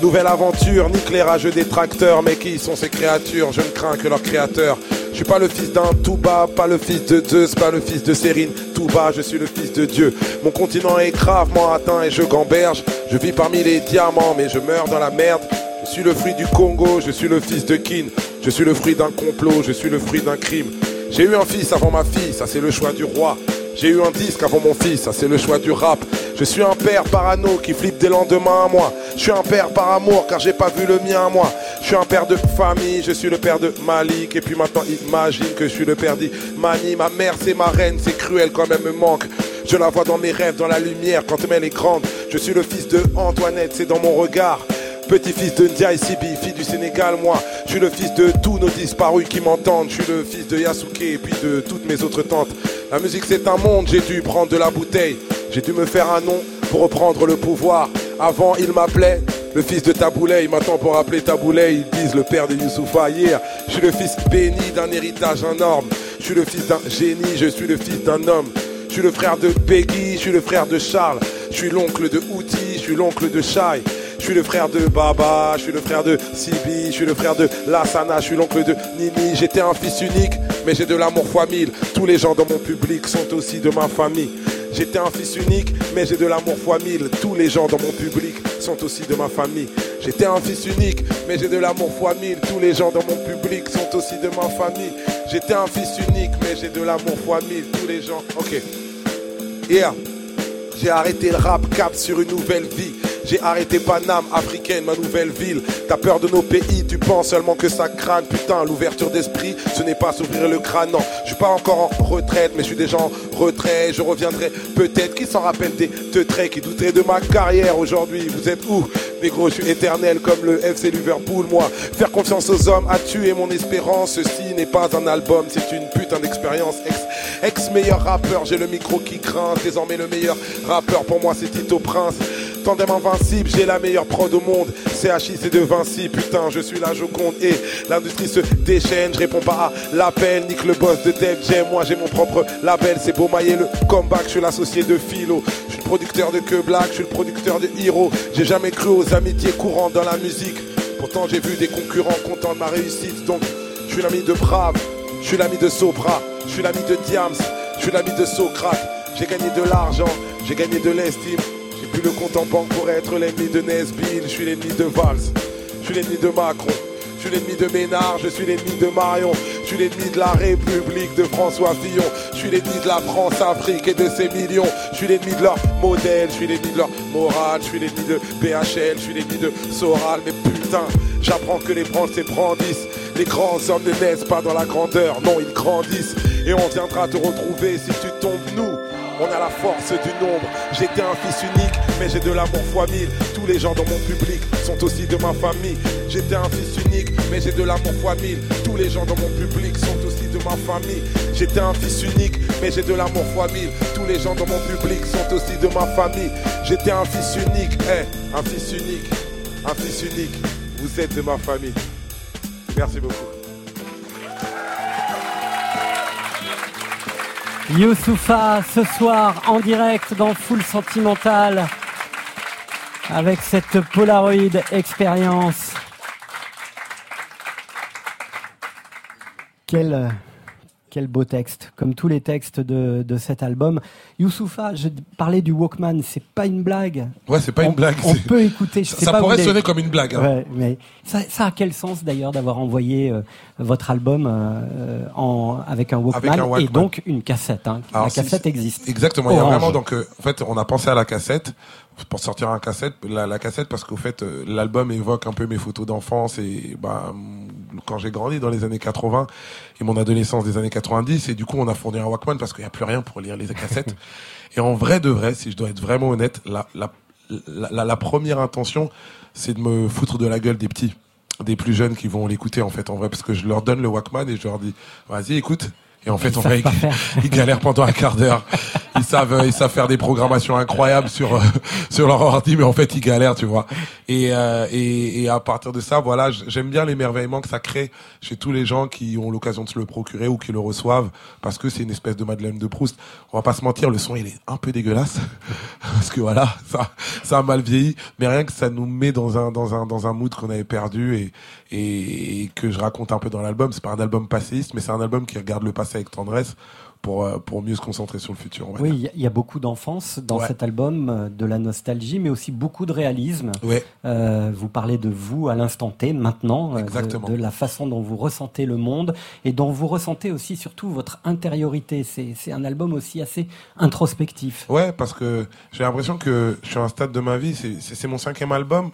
Nouvelle aventure, nique les rageux détracteurs. Mais qui sont ces créatures? Je ne crains que leur créateur. Je suis pas le fils d'un Touba, pas le fils de Zeus, pas le fils de Sérine. Touba, je suis le fils de Dieu. Mon continent est gravement atteint et je gamberge. Je vis parmi les diamants, mais je meurs dans la merde. Je suis le fruit du Congo, je suis le fils de Kin. Je suis le fruit d'un complot, je suis le fruit d'un crime. J'ai eu un fils avant ma fille, ça c'est le choix du roi. J'ai eu un disque avant mon fils, ça c'est le choix du rap. Je suis un père parano qui flippe des lendemains à moi. Je suis un père par amour car j'ai pas vu le mien à moi. Je suis un père de famille, je suis le père de Malik. Et puis maintenant imagine que je suis le père d'Imani. Ma mère c'est ma reine, c'est cruel quand même me manque. Je la vois dans mes rêves, dans la lumière, quand elle est grande. Je suis le fils de Antoinette, c'est dans mon regard. Petit-fils de Ndiaye Sibi, fille du Sénégal, moi. Je suis le fils de tous nos disparus qui m'entendent. Je suis le fils de Yasuke et puis de toutes mes autres tantes. La musique c'est un monde, j'ai dû prendre de la bouteille. J'ai dû me faire un nom pour reprendre le pouvoir. Avant, il m'appelait le fils de Taboulay. Maintenant, pour appeler Taboulay, ils disent le père de Youssoufa. Hier, je suis le fils béni d'un héritage énorme. Je suis le fils d'un génie, je suis le fils d'un homme. Je suis le frère de Peggy, je suis le frère de Charles. Je suis l'oncle de Outi, je suis l'oncle de Shai. Je suis le frère de Baba, je suis le frère de Sibi, je suis le frère de Lassana, je suis l'oncle de Nini. J'étais un fils unique, mais j'ai de l'amour fois mille. Tous les gens dans mon public sont aussi de ma famille. J'étais un fils unique, mais j'ai de l'amour fois mille. Tous les gens dans mon public sont aussi de ma famille. J'étais un fils unique, mais j'ai de l'amour fois mille. Tous les gens dans mon public sont aussi de ma famille. J'étais un fils unique, mais j'ai de l'amour fois mille. Tous les gens. Ok. Yeah. J'ai arrêté le rap cap sur une nouvelle vie. J'ai arrêté Paname, africaine, ma nouvelle ville. T'as peur de nos pays, tu penses seulement que ça crâne. Putain, l'ouverture d'esprit, ce n'est pas s'ouvrir le crâne. Non, je suis pas encore en retraite, mais je suis déjà en retrait. Je reviendrai peut-être. Qui s'en rappelle des teutrés qui douteraient de ma carrière aujourd'hui Vous êtes où? Négro, je suis éternel comme le FC Liverpool, moi. Faire confiance aux hommes a tué mon espérance. Ceci n'est pas un album, c'est une putain d'expérience. Ex, ex meilleur rappeur, j'ai le micro qui grince. Désormais le meilleur rappeur pour moi c'est Tito Prince. Tandem invincible, j'ai la meilleure prod au monde. CHI c'est de Vinci, putain, je suis la Joconde. Et l'industrie se déchaîne, je réponds pas à l'appel. Nique le boss de Jam, moi j'ai mon propre label. C'est beau mailler le comeback, je suis l'associé de Philo. Je suis le producteur de Que Black, je suis le producteur de Hero. J'ai jamais cru aux amitiés courantes dans la musique. Pourtant j'ai vu des concurrents contents de ma réussite. Donc je suis l'ami de Brave, je suis l'ami de Sopra, je suis l'ami de Diams, je suis l'ami de Socrate. J'ai gagné de l'argent, j'ai gagné de l'estime. Plus le compte en banque pour être l'ennemi de Nesbill. Je suis l'ennemi de Valls, je suis l'ennemi de Macron. Je suis l'ennemi de Ménard, je suis l'ennemi de Marion, je suis l'ennemi de la République de François Fillon, je suis l'ennemi de la France-Afrique et de ses millions, je suis l'ennemi de leur modèle, je suis l'ennemi de leur morale, je suis l'ennemi de BHL, je suis l'ennemi de Soral, mais putain, j'apprends que les branches s'ébrandissent, les grands hommes ne naissent pas dans la grandeur, non, ils grandissent, et on viendra te retrouver si tu tombes nous. On a la force du nombre. J'étais un fils unique, mais j'ai de l'amour fois mille. Tous les gens dans mon public sont aussi de ma famille. J'étais un fils unique, mais j'ai de l'amour fois mille. Tous les gens dans mon public sont aussi de ma famille. J'étais un fils unique, mais j'ai de l'amour fois mille. Tous les gens dans mon public sont aussi de ma famille. J'étais un fils unique, eh, un fils unique, un fils unique. Vous êtes de ma famille. Merci beaucoup. Youssoufa, ce soir en direct dans Full Sentimental avec cette Polaroid expérience. Quel, quel beau texte, comme tous les textes de, de cet album. Youssoufa, je parlais du Walkman, c'est pas une blague. Ouais, c'est pas On- une blague. On peut écouter. je Ça, sais ça pas pourrait les- sonner comme une blague. hein. Ouais, mais ça, ça a quel sens d'ailleurs d'avoir envoyé euh, votre album euh, en, avec un Walkman, Avec un Walkman. et donc une cassette. hein. Alors, La cassette existe. Exactement. Il y a vraiment donc euh, en fait on a pensé à la cassette pour sortir un cassette la, la cassette parce qu'au fait euh, l'album évoque un peu mes photos d'enfance et bah quand j'ai grandi dans les années 80 et mon adolescence des années 90 et du coup on a fourni un Walkman parce qu'il n'y a plus rien pour lire les cassettes. (laughs) Et en vrai de vrai si je dois être vraiment honnête la la la, la- la première intention c'est de me foutre de la gueule des petits des plus jeunes qui vont l'écouter en fait en vrai parce que je leur donne le Walkman et je leur dis vas-y écoute. Et en fait Ils vrai pas faire. ils galèrent pendant un quart d'heure (laughs) ils savent euh, ils savent faire des programmations incroyables sur euh, (laughs) sur leur ordi mais en fait ils galèrent tu vois. Et euh, et, et à partir de ça voilà j'aime bien l'émerveillement que ça crée chez tous les gens qui ont l'occasion de se le procurer ou qui le reçoivent parce que c'est une espèce de Madeleine de Proust. On va pas se mentir le son il est un peu dégueulasse (laughs) parce que voilà ça ça a mal vieilli mais rien que ça nous met dans un dans un dans un mood qu'on avait perdu et, et que je raconte un peu dans l'album. C'est pas un album passéiste mais c'est un album qui regarde le passé avec tendresse pour euh, pour mieux se concentrer sur le futur on va Oui, il y a- il y, a beaucoup d'enfance dans Ouais. cet album, euh, de la nostalgie, mais aussi beaucoup de réalisme. Ouais. Euh, vous parlez de vous à l'instant T, maintenant, euh, de-. De, la façon dont vous ressentez le monde et dont vous ressentez aussi surtout votre intériorité. C'est c'est un album aussi assez introspectif. Ouais, parce que j'ai l'impression que je suis à un stade de ma vie, c'est mon cinquième album,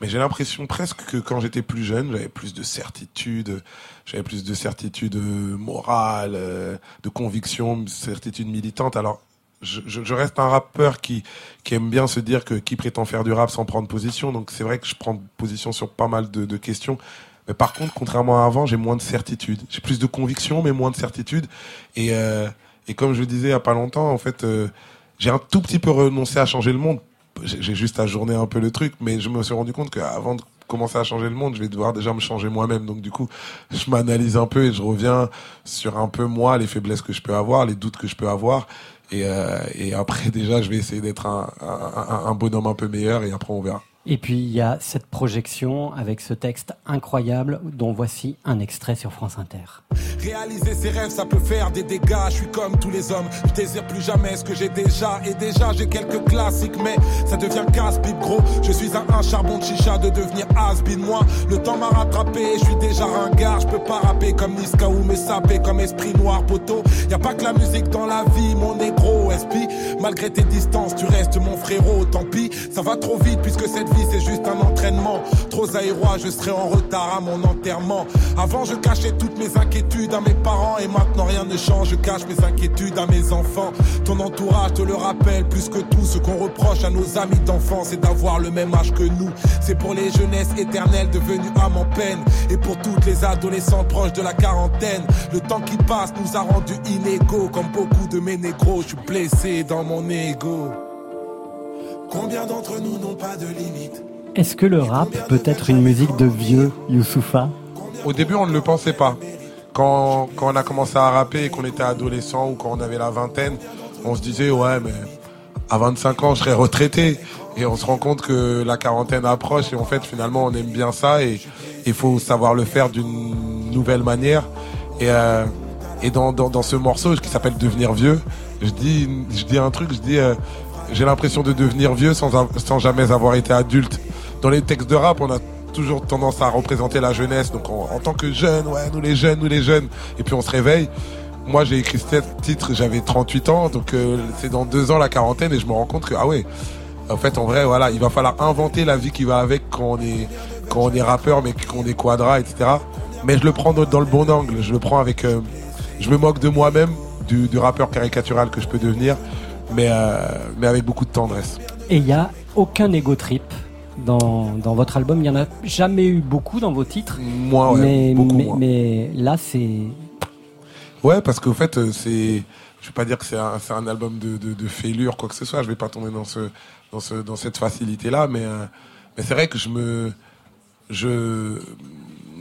mais j'ai l'impression presque que quand j'étais plus jeune, j'avais plus de certitude, j'avais plus de certitude euh, morale, euh, de conviction, de certitude militante. Alors, je, je- je reste un rappeur qui, qui aime bien se dire que qui prétend faire du rap sans prendre position. Donc c'est vrai que je prends position sur pas mal de, de questions. Mais par contre, contrairement à avant, j'ai moins de certitude. J'ai plus de conviction, mais moins de certitude. Et, euh, et comme je le disais il y a pas longtemps, en fait, euh, j'ai un tout petit peu renoncé à changer le monde. J'ai juste ajourné un peu le truc, mais je me suis rendu compte qu'avant de commencer à changer le monde, je vais devoir déjà me changer moi-même. Donc du coup, je m'analyse un peu et je reviens sur un peu moi, les faiblesses que je peux avoir, les doutes que je peux avoir. Et, euh, et après, (laughs) déjà, je vais essayer d'être un, un- un bonhomme un peu meilleur et après, on verra. Et puis il y a cette projection avec ce texte incroyable dont voici un extrait sur France Inter. Réaliser ses rêves, ça peut faire des dégâts. Je suis comme tous les hommes, je désire plus jamais ce que j'ai déjà. Et déjà, j'ai quelques classiques, mais ça devient casse-pipe gros. Je suis un, un charbon de chicha de devenir has-been. Moi, le temps m'a rattrapé, je suis déjà ringard. Je peux pas rapper comme Niska ou me saper comme esprit noir poteau. Y a pas que la musique dans la vie, mon négro, SP. Malgré tes distances, tu restes mon frérot, tant pis. Ça va trop vite puisque cette vie c'est juste un entraînement. Trop aérois, je serai en retard à mon enterrement. Avant je cachais toutes mes inquiétudes à mes parents et maintenant rien ne change. Je cache mes inquiétudes à mes enfants. Ton entourage te le rappelle plus que tout. Ce qu'on reproche à nos amis d'enfance, c'est d'avoir le même âge que nous. C'est pour les jeunesses éternelles devenues âmes en peine et pour toutes les adolescentes proches de la quarantaine. Le temps qui passe nous a rendus inégaux comme beaucoup de mes négros. Je suis blessé dans mon ego. Combien d'entre nous n'ont pas de limite Est-ce que le rap peut être une musique de vieux, Youssoufa? Au début, on ne le pensait pas. Quand, quand on a commencé à rapper et qu'on était adolescent ou quand on avait la vingtaine, on se disait, ouais, mais à 25 ans, je serai retraité. Et on se rend compte que la quarantaine approche et en fait, finalement, on aime bien ça et il faut savoir le faire d'une nouvelle manière. Et, euh, et dans, dans, dans ce morceau qui s'appelle Devenir vieux, je dis, je dis un truc, je dis, euh, j'ai l'impression de devenir vieux sans, sans jamais avoir été adulte. Dans les textes de rap, on a toujours tendance à représenter la jeunesse. Donc en, tant que jeune, ouais, nous les jeunes, nous les jeunes. Et puis on se réveille. Moi, j'ai écrit ce titre, j'avais 38 ans, donc euh, c'est dans deux ans la quarantaine, et je me rends compte que ah ouais, en fait, en vrai, voilà, il va falloir inventer la vie qui va avec quand on est quand on est rappeur, mais qu'on est quadra, etc. Mais je le prends dans le bon angle. Je le prends avec, euh, je me moque de moi-même, du, du rappeur caricatural que je peux devenir, mais euh, mais avec beaucoup de tendresse. Et il n'y a aucun ego trip dans, dans votre album. Il n'y en a jamais eu beaucoup dans vos titres. Moi, ouais, mais, beaucoup mais, moins. mais là, c'est. Ouais, parce qu'au fait, euh, c'est, je vais pas dire que c'est un, un album de, de, de fêlure, quoi que ce soit. Je vais pas tomber dans ce, dans ce, dans cette facilité-là, mais, euh, mais c'est vrai que je me, je,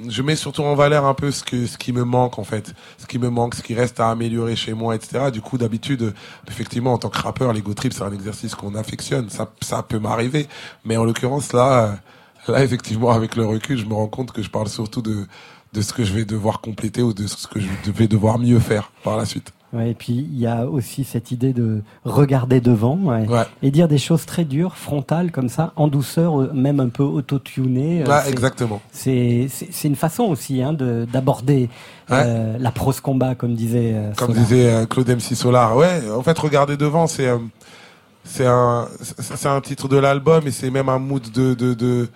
je mets surtout en valeur un peu ce que, ce qui me manque, en fait. Ce qui me manque, ce qui reste à améliorer chez moi, etc. Du coup, d'habitude, effectivement, en tant que rappeur, l'ego trip, c'est un exercice qu'on affectionne. Ça, ça peut m'arriver. Mais en l'occurrence, là, euh, là, effectivement, avec le recul, je me rends compte que je parle surtout de, de ce que je vais devoir compléter ou de ce que je vais devoir mieux faire par la suite. Ouais, et puis il y a aussi cette idée de regarder devant ouais, et dire des choses très dures, frontales comme ça, en douceur, même un peu auto-tuné. euh, exactement. C'est une façon aussi hein, de d'aborder euh, la prose combat, comme disait. euh, Comme Solar. disait euh, Claude MC Solar. Ouais, en fait, regarder devant, c'est c'est un c'est un titre de l'album et c'est même un mood de de de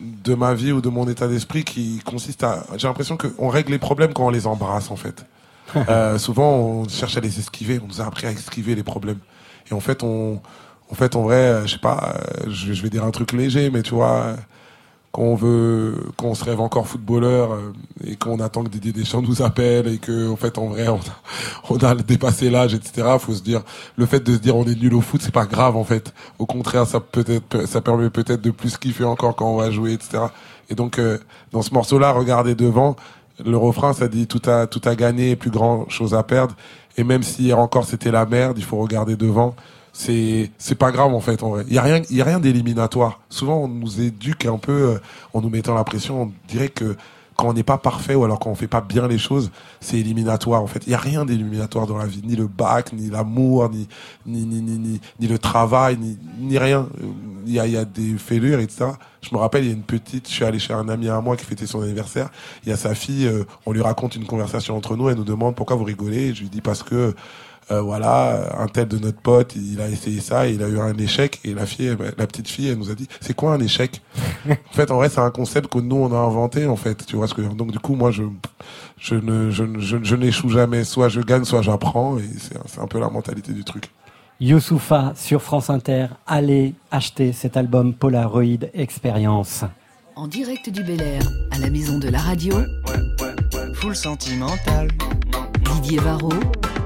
de ma vie ou de mon état d'esprit qui consiste à j'ai l'impression qu'on règle les problèmes quand on les embrasse en fait. Euh, souvent on cherche à les esquiver, on nous a appris à esquiver les problèmes. Et en fait on en fait en vrai, euh, je sais pas, euh, je, vais dire un truc léger mais tu vois euh, quand on veut, quand on se rêve encore footballeur et qu'on attend que Didier Deschamps nous appelle et que en fait en vrai on a, (laughs) on a dépassé l'âge etc. Faut se dire le fait de se dire on est nul au foot c'est pas grave en fait. Au contraire ça peut être ça permet peut-être de plus kiffer encore quand on va jouer etc. Et donc euh, dans ce morceau là regardez devant le refrain ça dit tout a tout a gagné plus grand chose à perdre. Et même si hier encore c'était la merde il faut regarder devant. C'est c'est pas grave en fait en vrai. Il y a rien il y a rien d'éliminatoire. Souvent on nous éduque un peu euh, en nous mettant la pression. On dirait que quand on n'est pas parfait ou alors quand on fait pas bien les choses c'est éliminatoire en fait. Il y a rien d'éliminatoire dans la vie ni le bac ni l'amour ni ni ni ni ni, le travail ni ni rien. Il y a y a des fêlures etc je me rappelle il y a une petite je suis allé chez un ami à moi qui fêtait son anniversaire. Il y a sa fille euh, on lui raconte une conversation entre nous elle nous demande pourquoi vous rigolez? Et je lui dis parce que euh, voilà, un tel de notre pote, il a essayé ça, et il a eu un échec, et la fille, la petite fille, elle nous a dit, c'est quoi un échec? (laughs) En fait, en vrai, c'est un concept que nous on a inventé, en fait, tu vois ce que donc du coup, moi, je je ne je, ne- je, je n'échoue jamais, soit je gagne, soit j'apprends, et c'est c'est un peu la mentalité du truc. Youssoufa sur France Inter, allez acheter cet album Polaroid Experience. En direct du Bel Air, à la maison de la radio, Full sentimental. Didier Varro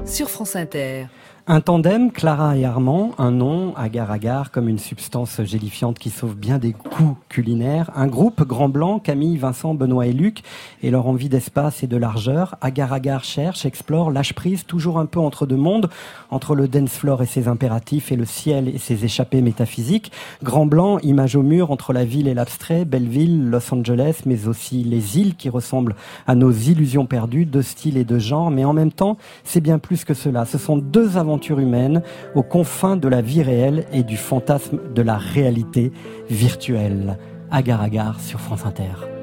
sur France Inter. Un tandem, Clara et Armand, un nom, agar-agar, comme une substance gélifiante qui sauve bien des coups culinaires. Un groupe, Grand Blanc, Camille, Vincent, Benoît et Luc, et leur envie d'espace et de largeur. Agar-agar cherche, explore, lâche prise, toujours un peu entre deux mondes, entre le dance floor et ses impératifs et le ciel et ses échappées métaphysiques. Grand Blanc, image au mur entre la ville et l'abstrait, Belleville, Los Angeles, mais aussi les îles qui ressemblent à nos illusions perdues, de style et de genre, mais en même temps, c'est bien plus que cela. Ce sont deux aventures humaines aux confins de la vie réelle et du fantasme de la réalité virtuelle. Agar agar sur France Inter.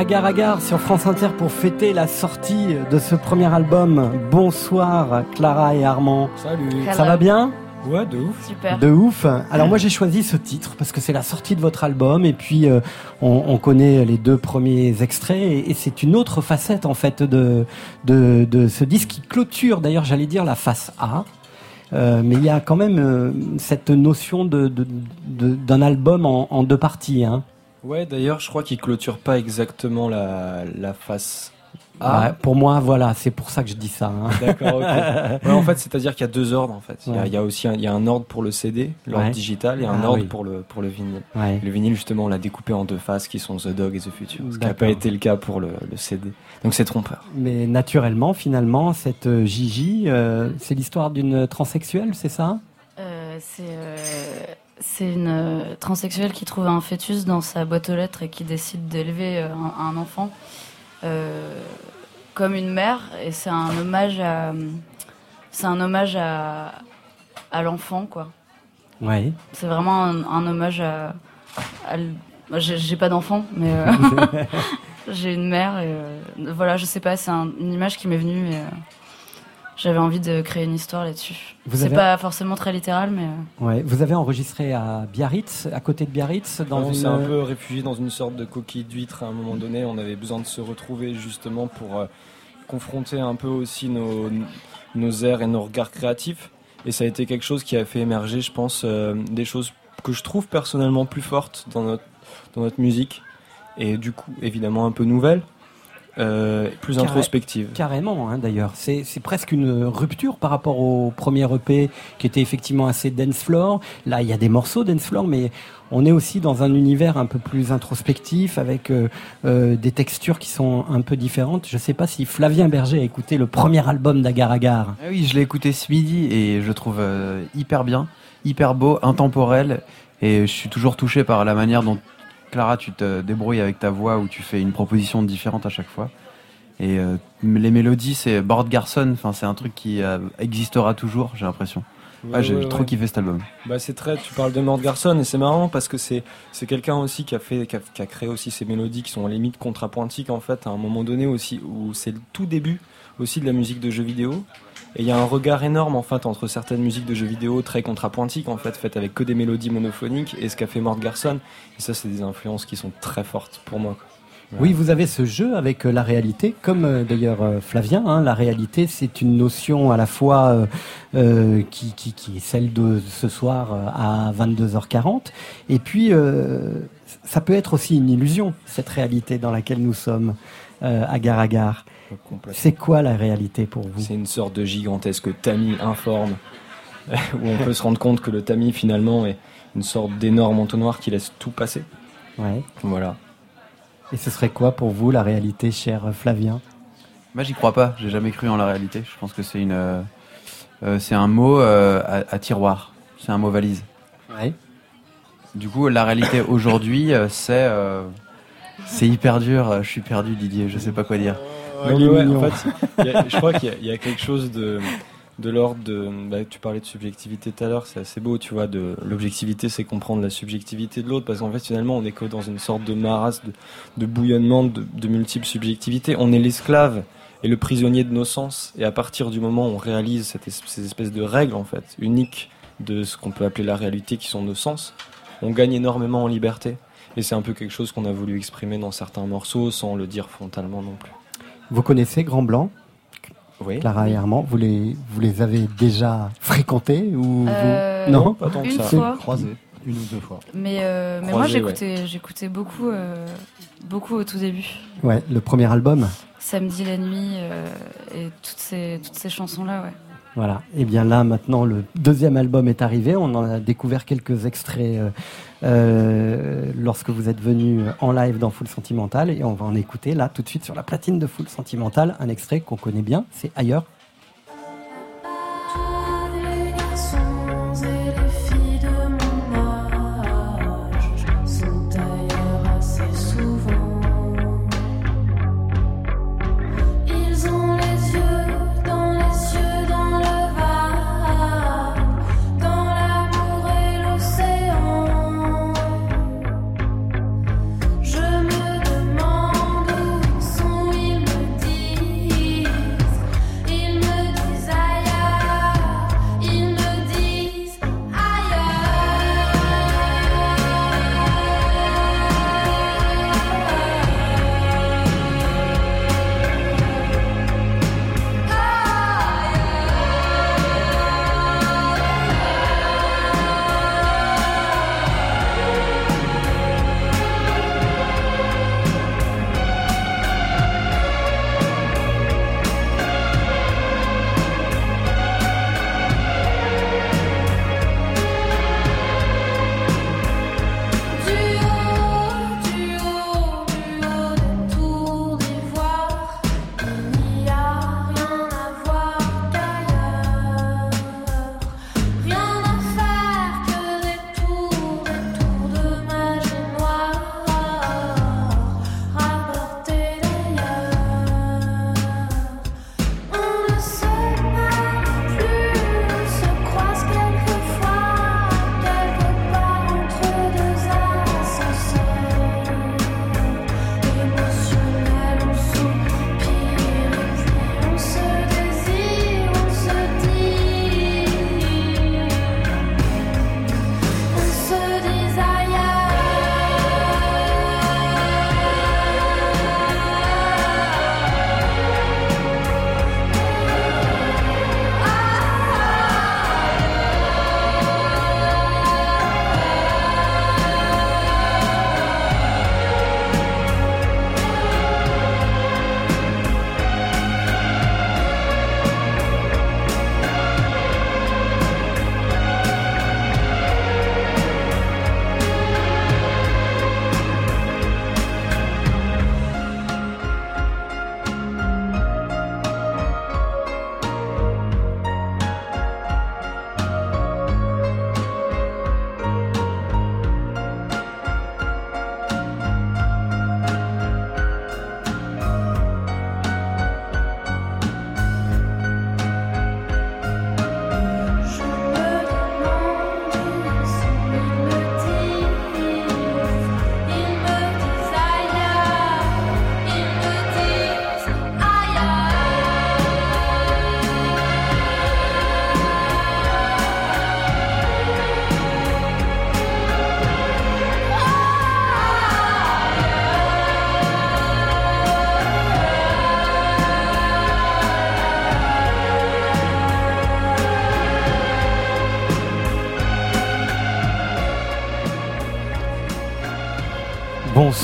Agar Agar sur France Inter pour fêter la sortie de ce premier album. Bonsoir Clara et Armand. Salut. Ça va bien Ouais, de ouf. Super. De ouf. Alors moi j'ai choisi ce titre parce que c'est la sortie de votre album et puis euh, on, on connaît les deux premiers extraits et, et c'est une autre facette en fait de, de, de ce disque qui clôture d'ailleurs j'allais dire la face A. Euh, mais il y a quand même euh, cette notion de, de- de- d'un album en, en deux parties. Hein. Ouais, d'ailleurs, je crois qu'il clôture pas exactement la, la face A. Ouais, pour moi, voilà, c'est pour ça que je dis ça. hein. D'accord, ok. (laughs) Ouais, en fait, c'est-à-dire qu'il y a deux ordres, en fait. Il y a, Ouais. il y a aussi un, il y a un ordre pour le CD, l'ordre Ouais. digital, et un Ah ordre oui. pour le, pour le vinyle. Ouais. Le vinyle, justement, on l'a découpé en deux faces qui sont The Dog et The Future. Ce qui n'a pas été le cas pour le, le CD. Donc c'est trompeur. Mais naturellement, finalement, cette euh, Gigi, euh, c'est l'histoire d'une transsexuelle, c'est ça? Euh, c'est euh, c'est une euh, transsexuelle qui trouve un fœtus dans sa boîte aux lettres et qui décide d'élever euh, un, un enfant euh, comme une mère. Et c'est un hommage à c'est un hommage à, à l'enfant quoi. Ouais. C'est vraiment un, un hommage à, j'ai pas d'enfant mais euh, (laughs) (laughs) j'ai une mère et euh, voilà je sais pas c'est un- une image qui m'est venue et j'avais envie de créer une histoire là-dessus. Vous C'est avez- pas forcément très littéral mais euh, Ouais. Vous avez enregistré à Biarritz, à côté de Biarritz, dans on une. s'est un peu réfugié dans une sorte de coquille d'huître à un moment donné. On avait besoin de se retrouver justement pour euh, confronter un peu aussi nos, nos airs et nos regards créatifs. Et ça a été quelque chose qui a fait émerger, je pense, euh, des choses que je trouve personnellement plus fortes dans notre, dans notre musique. Et du coup, évidemment, un peu nouvelles, euh, plus Carré- introspectives. Carrément, hein, d'ailleurs. C'est c'est presque une rupture par rapport au premier EP qui était effectivement assez dance floor. Là, il y a des morceaux dance floor, mais on est aussi dans un univers un peu plus introspectif avec euh, euh, des textures qui sont un peu différentes. Je sais pas si Flavien Berger a écouté le premier album d'Agar Agar. Ah oui, je l'ai écouté ce midi et je trouve euh, hyper bien, hyper beau, intemporel. Et je suis toujours touché par la manière dont Clara, tu te débrouilles avec ta voix où tu fais une proposition différente à chaque fois. Et euh, les mélodies, c'est Bord Garson, enfin, c'est un truc qui euh, existera toujours, j'ai l'impression. Ouais, Ouais, j'ai ouais, trop ouais. kiffé cet album. Bah c'est très, tu parles de Mort Garson et c'est marrant parce que c'est c'est quelqu'un aussi qui a fait qui a, qui a créé aussi ces mélodies qui sont à limite contrapointiques en fait à un moment donné aussi où c'est le tout début aussi de la musique de jeux vidéo et il y a un regard énorme en fait entre certaines musiques de jeux vidéo très contrapointiques en fait faites avec que des mélodies monophoniques et ce qu'a fait Mort Garson et ça c'est des influences qui sont très fortes pour moi. Oui, vous avez ce jeu avec euh, la réalité, comme euh, d'ailleurs euh, Flavien. hein, la réalité, c'est une notion à la fois qui, qui, qui est celle de ce soir à 22h40, et puis ça peut être aussi une illusion, cette réalité dans laquelle nous sommes, agar agar. Complètement. C'est quoi la réalité pour vous C'est une sorte de gigantesque tamis informe (laughs) où on peut se rendre compte que le tamis finalement est une sorte d'énorme entonnoir qui laisse tout passer. Ouais. Voilà. Et ce serait quoi pour vous la réalité, cher Flavien Moi, j'y crois pas. J'ai jamais cru en la réalité. Je pense que c'est une, euh, euh, c'est un mot euh, à, à tiroir. C'est un mot valise. Ouais. Du coup, la réalité aujourd'hui, c'est, euh, c'est hyper dur. Je suis perdu, Didier. Je sais pas quoi dire. Non, mais ouais, en fait, il y a- je crois qu'il y a- il y, a quelque chose de, de l'ordre de. bah, tu parlais de subjectivité tout à l'heure, c'est assez beau, tu vois. De, l'objectivité, c'est comprendre la subjectivité de l'autre, parce qu'en fait, finalement, on est que dans une sorte de maras, de, de bouillonnement de, de multiples subjectivités. On est l'esclave et le prisonnier de nos sens, et à partir du moment où on réalise cette es- ces espèces de règles, en fait, uniques de ce qu'on peut appeler la réalité, qui sont nos sens, on gagne énormément en liberté. Et c'est un peu quelque chose qu'on a voulu exprimer dans certains morceaux, sans le dire frontalement non plus. Vous connaissez Grand Blanc? Oui. Clara et Armand, vous les, vous les avez déjà fréquentés ou Euh, vous... Non, pas tant que Une ça. fois. Croisés. Une ou deux fois. Mais, euh, mais moi j'écoutais j'écoutais beaucoup euh, beaucoup au tout début. Ouais, le premier album? Samedi la nuit euh, et toutes ces toutes ces chansons là ouais. Voilà. Et bien là, maintenant, le deuxième album est arrivé. On en a découvert quelques extraits euh, euh, lorsque vous êtes venu en live dans Full Sentimental. Et on va en écouter là, tout de suite, sur la platine de Full Sentimental, un extrait qu'on connaît bien. C'est Ailleurs.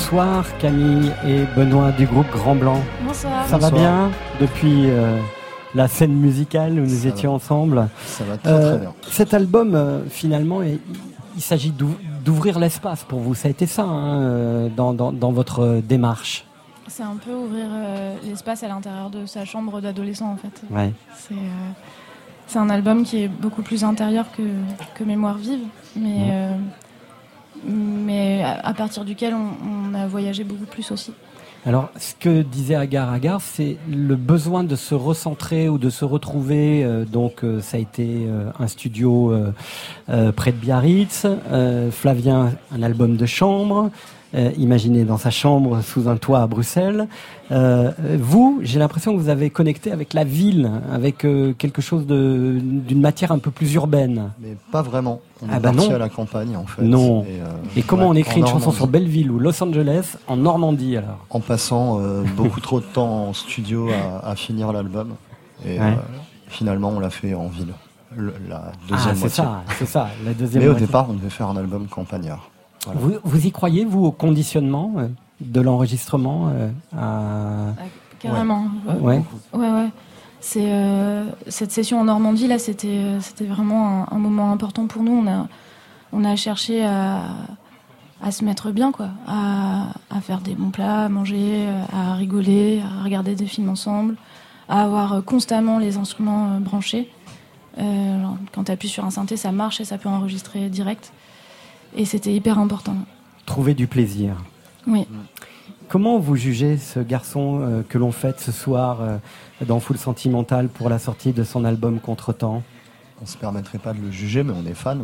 Bonsoir Camille et Benoît du groupe Grand Blanc. Bonsoir. Ça va bien depuis euh, la scène musicale où nous Ça étions va. ensemble? Ça va très, très bien. Cet album, euh, finalement, il, il s'agit d'ou- d'ouvrir l'espace pour vous. Ça a été ça hein, euh, dans, dans- dans votre euh, démarche. C'est un peu ouvrir euh, l'espace à l'intérieur de sa chambre d'adolescent en fait. Ouais. C'est euh, un album qui est beaucoup plus intérieur que, que Mémoire vive, mais. À, partir duquel on, a voyagé beaucoup plus aussi. Alors, ce que disait Agar Agar, c'est le besoin de se recentrer ou de se retrouver. euh, donc, euh, ça a été euh, un studio près de Biarritz. Flavien, un album de chambre. Euh, imaginé dans sa chambre sous un toit à Bruxelles. Euh, vous, j'ai l'impression que vous avez connecté avec la ville, avec euh, quelque chose d'une matière un peu plus urbaine. Mais pas vraiment. On Ah est bah non. à la campagne en fait. Non. Et, euh, Et comment ouais, on écrit une chanson sur Belleville ou Los Angeles en Normandie alors? En passant beaucoup trop de temps en studio à, à finir l'album. Et Ouais. finalement, on l'a fait en ville. Le- la deuxième Ah, c'est ça, c'est ça, la deuxième Mais au moitié. départ, on devait faire un album campagnard. Voilà. Vous, vous y croyez, vous, au conditionnement euh, de l'enregistrement euh, à... Carrément. Ouais. Ouais, ouais. C'est euh, cette session en Normandie là, c'était c'était vraiment un, un moment important pour nous. On a on a cherché à à se mettre bien quoi, à, à faire des bons plats, à manger, à rigoler, à regarder des films ensemble, à avoir constamment les instruments branchés. Euh, quand tu appuies sur un synthé, ça marche et ça peut enregistrer direct. Et c'était hyper important. Trouver du plaisir. Oui. Comment vous jugez ce garçon euh, que l'on fête ce soir euh, dans Full Sentimental pour la sortie de son album Contretemps? On se permettrait pas de le juger, mais on est fan.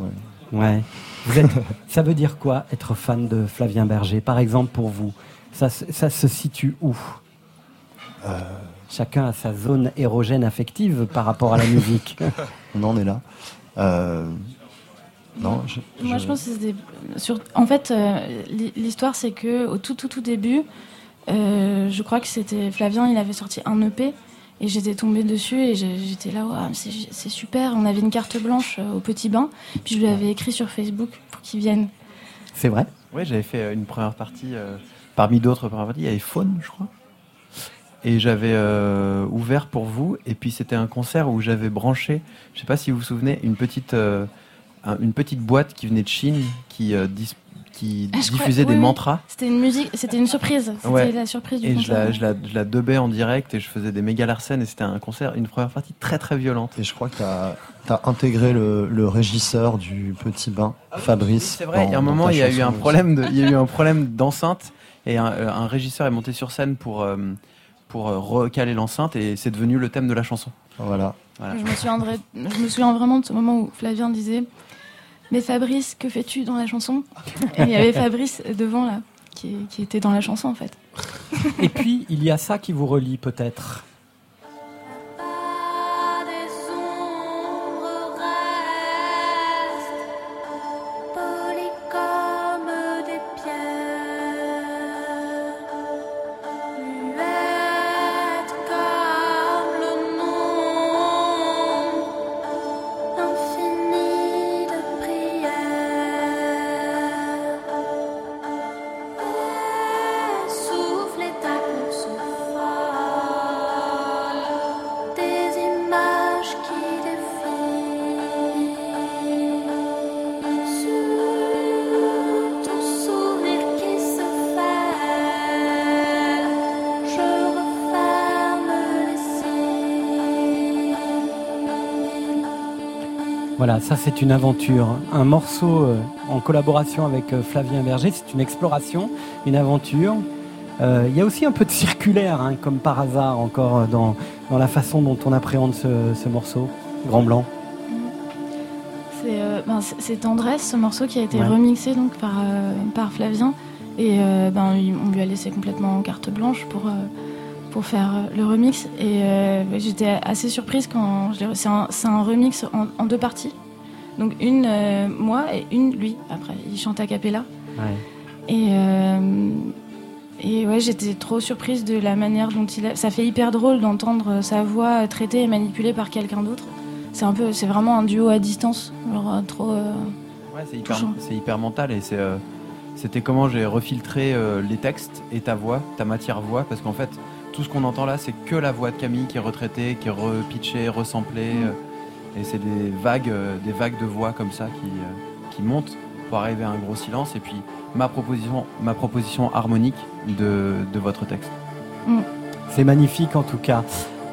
Ouais. Ouais. Vous êtes, (laughs) ça veut dire quoi être fan de Flavien Berger Par exemple, pour vous, ça, se- ça se situe où? Euh. Chacun a sa zone érogène affective par rapport à la musique. (laughs) On en est là. Non, je, Moi, je pense que c'était sur. En fait, euh, l'hi- l'histoire, c'est que au tout, tout, tout début, euh, je crois que c'était Flavien. Il avait sorti un EP et j'étais tombée dessus et j'étais là, Ouah, c'est super. On avait une carte blanche euh, au petit bain. Puis je lui avais écrit sur Facebook pour qu'il vienne. C'est vrai? Oui, j'avais fait une première partie, euh, parmi d'autres premières parties, il y avait Faune, je crois. Et j'avais euh, ouvert pour vous, et puis c'était un concert où j'avais branché, je sais pas si vous vous souvenez, une petite, euh, un- une petite boîte qui venait de Chine, qui, euh, dis- qui Ah, je crois- diffusait des oui, mantras. C'était une musique, c'était une surprise. C'était Ouais. la surprise du Et je concert. la, je, la, je la dubais en direct et je faisais des méga larcènes et c'était un concert, une première partie très très violente. Et je crois que tu as, intégré le, le régisseur du Petit Bain, Fabrice. C'est vrai, il y a un moment, il y a eu un problème, de, il y a eu un problème d'enceinte et un, euh, un régisseur est monté sur scène pour euh, pour recaler l'enceinte et c'est devenu le thème de la chanson. Voilà. Je me, souviendrai, je me souviens vraiment de ce moment où Flavien disait Mais Fabrice, que fais-tu dans la chanson Et il y avait (laughs) Fabrice devant là, qui, qui était dans la chanson en fait. Et puis, il y a ça qui vous relie peut-être. Voilà, ça c'est une aventure. Un morceau euh, en collaboration avec euh, Flavien Berger, c'est une exploration, une aventure. Euh, Il y a aussi un peu de circulaire, hein, comme par hasard encore dans, dans la façon dont on appréhende ce, ce morceau, Grand Blanc. C'est euh, ben, c'est- Tendresse, ce morceau qui a été Ouais. remixé donc par, euh, par Flavien. Et ben, on lui a laissé complètement carte blanche pour, pour faire euh, le remix. Et euh, j'étais assez surprise quand. C'est un, remix en, en deux parties. Donc une euh, moi et une lui. Après, il chante a cappella. Et, euh, et ouais, j'étais trop surprise de la manière dont il a... Ça fait hyper drôle d'entendre sa voix traitée et manipulée par quelqu'un d'autre. C'est un peu, c'est vraiment un duo à distance. Genre trop. euh, Ouais, c'est hyper, mental et c'est euh, c'était comment j'ai refiltré euh, les textes et ta voix, ta matière voix, parce qu'en fait, tout ce qu'on entend là, c'est que la voix de Camille qui est retraitée, qui est repitchée, resamplée, euh, et c'est des vagues, euh, des vagues de voix comme ça qui, euh, qui montent pour arriver à un gros silence, et puis ma proposition, ma proposition harmonique de, de votre texte. C'est magnifique en tout cas.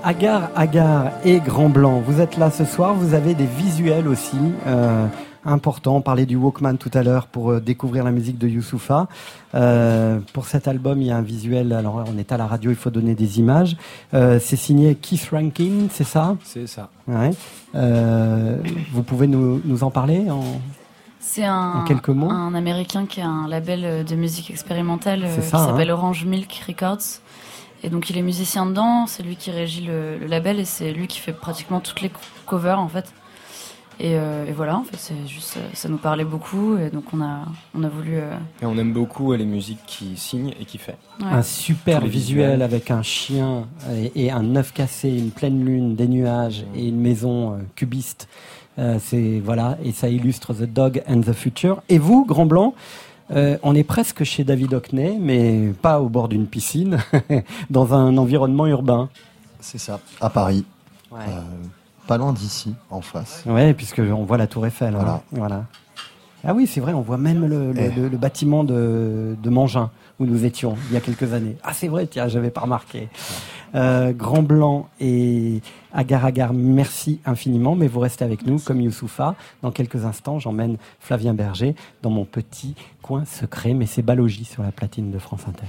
Agar, Agar et Grand Blanc, vous êtes là ce soir, vous avez des visuels aussi euh, importants. On parlait du Walkman tout à l'heure pour euh, découvrir la musique de Youssoufa. Euh, pour cet album, il y a un visuel, alors on est à la radio, il faut donner des images. Euh, c'est signé Keith Rankin, c'est ça? C'est ça. Ouais. Euh, vous pouvez nous, nous en parler en... C'est un, En quelques mots? un américain qui a un label de musique expérimentale C'est qui ça, hein. s'appelle Orange Milk Records. Et donc il est musicien dedans, c'est lui qui régit le, le label et c'est lui qui fait pratiquement toutes les co- covers en fait. Et, euh, et voilà, en fait, c'est juste, euh, ça nous parlait beaucoup et donc on a, on a voulu. euh, Et on aime beaucoup les musiques qui signe et qui fait. Ouais. Un super visuel visuels. avec un chien et, et un œuf cassé, une pleine lune, des nuages et une maison euh, cubiste. Euh, c'est voilà et ça illustre The Dog and the Future. Et vous, Grand Blanc, euh, on est presque chez David Hockney, mais pas au bord d'une piscine, (laughs) dans un environnement urbain. C'est ça, à Paris. Ouais. Euh, pas loin d'ici, en face. Ouais, puisque on voit la Tour Eiffel. hein. Voilà. Ah oui, c'est vrai, on voit même le, le- Eh. le- le bâtiment de, de Mangin où nous étions il y a quelques années. Ah, c'est vrai, tiens, j'avais pas remarqué. Euh, Grand Blanc et Agar Agar, merci infiniment, mais vous restez avec nous comme Youssoufa. Dans quelques instants, j'emmène Flavien Berger dans mon petit coin secret, mais c'est Balogie sur la platine de France Inter.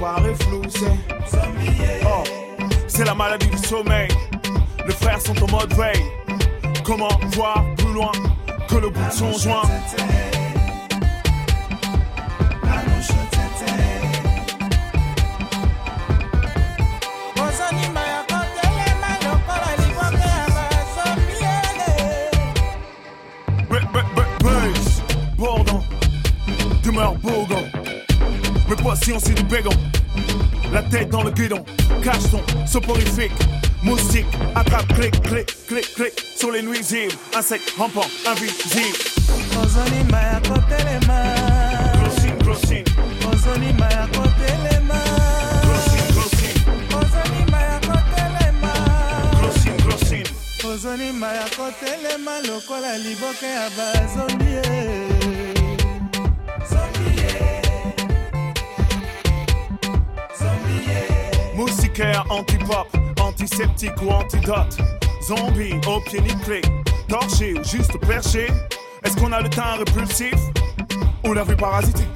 C'est Oh, c'est la maladie du sommeil. Les frères sont en mode veille. Comment voir plus loin que le bout de son joint? Bourdon, demeure bourgon. Mais pas si on s'y du bégon. Dans le guidon, cache ton soporifique. Moustique, attrape, clic, clic, clic, clic. Sur les nuisibles, insectes rampants, invisibles. Grossine, grossine, grossine, grossine, grossine, grossine. kozonimba ya kotelema lokola liboke ya anti-pop, antiseptique ou antidote. Zombie, au pied nickelé, torché ou juste perché. Est-ce qu'on a le teint répulsif? Ou la vue parasitée?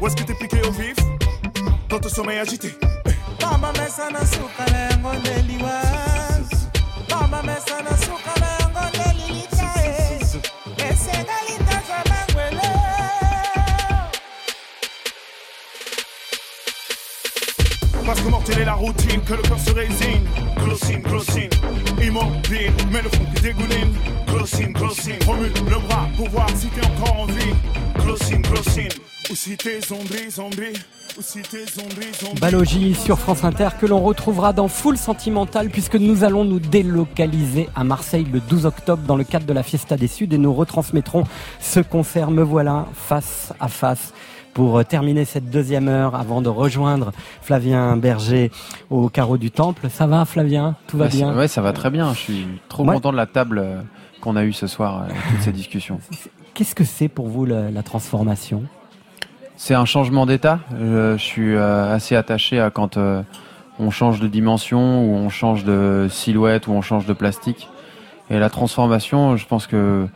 Ou est-ce que t'es piqué au vif? Dans ton sommeil agité Parce que mortelle est la routine, que le corps se résigne. Glossine, glossine, immobile, mais le fond qui dégouline. Glossine, glossine, remue le bras pour voir si t'es encore en vie. Glossine, glossine, ou si t'es zombie, zombie. Balogie sur France Inter que l'on retrouvera dans Full Sentimental puisque nous allons nous délocaliser à Marseille le 12 octobre dans le cadre de la Fiesta des Suds et nous retransmettrons ce concert Me voilà face à face pour euh, terminer cette deuxième heure avant de rejoindre Flavien Berger au carreau du Temple. Ça va Flavien? Tout va bien? Ouais, ça va très bien. Je suis trop Ouais. content de la table euh, qu'on a eue ce soir, euh, toutes ces discussions. (laughs) Qu'est-ce que c'est pour vous la, la transformation? C'est un changement d'état. Je, je suis assez attaché à quand euh, on change de dimension, ou on change de silhouette, ou on change de plastique. Et la transformation, je pense que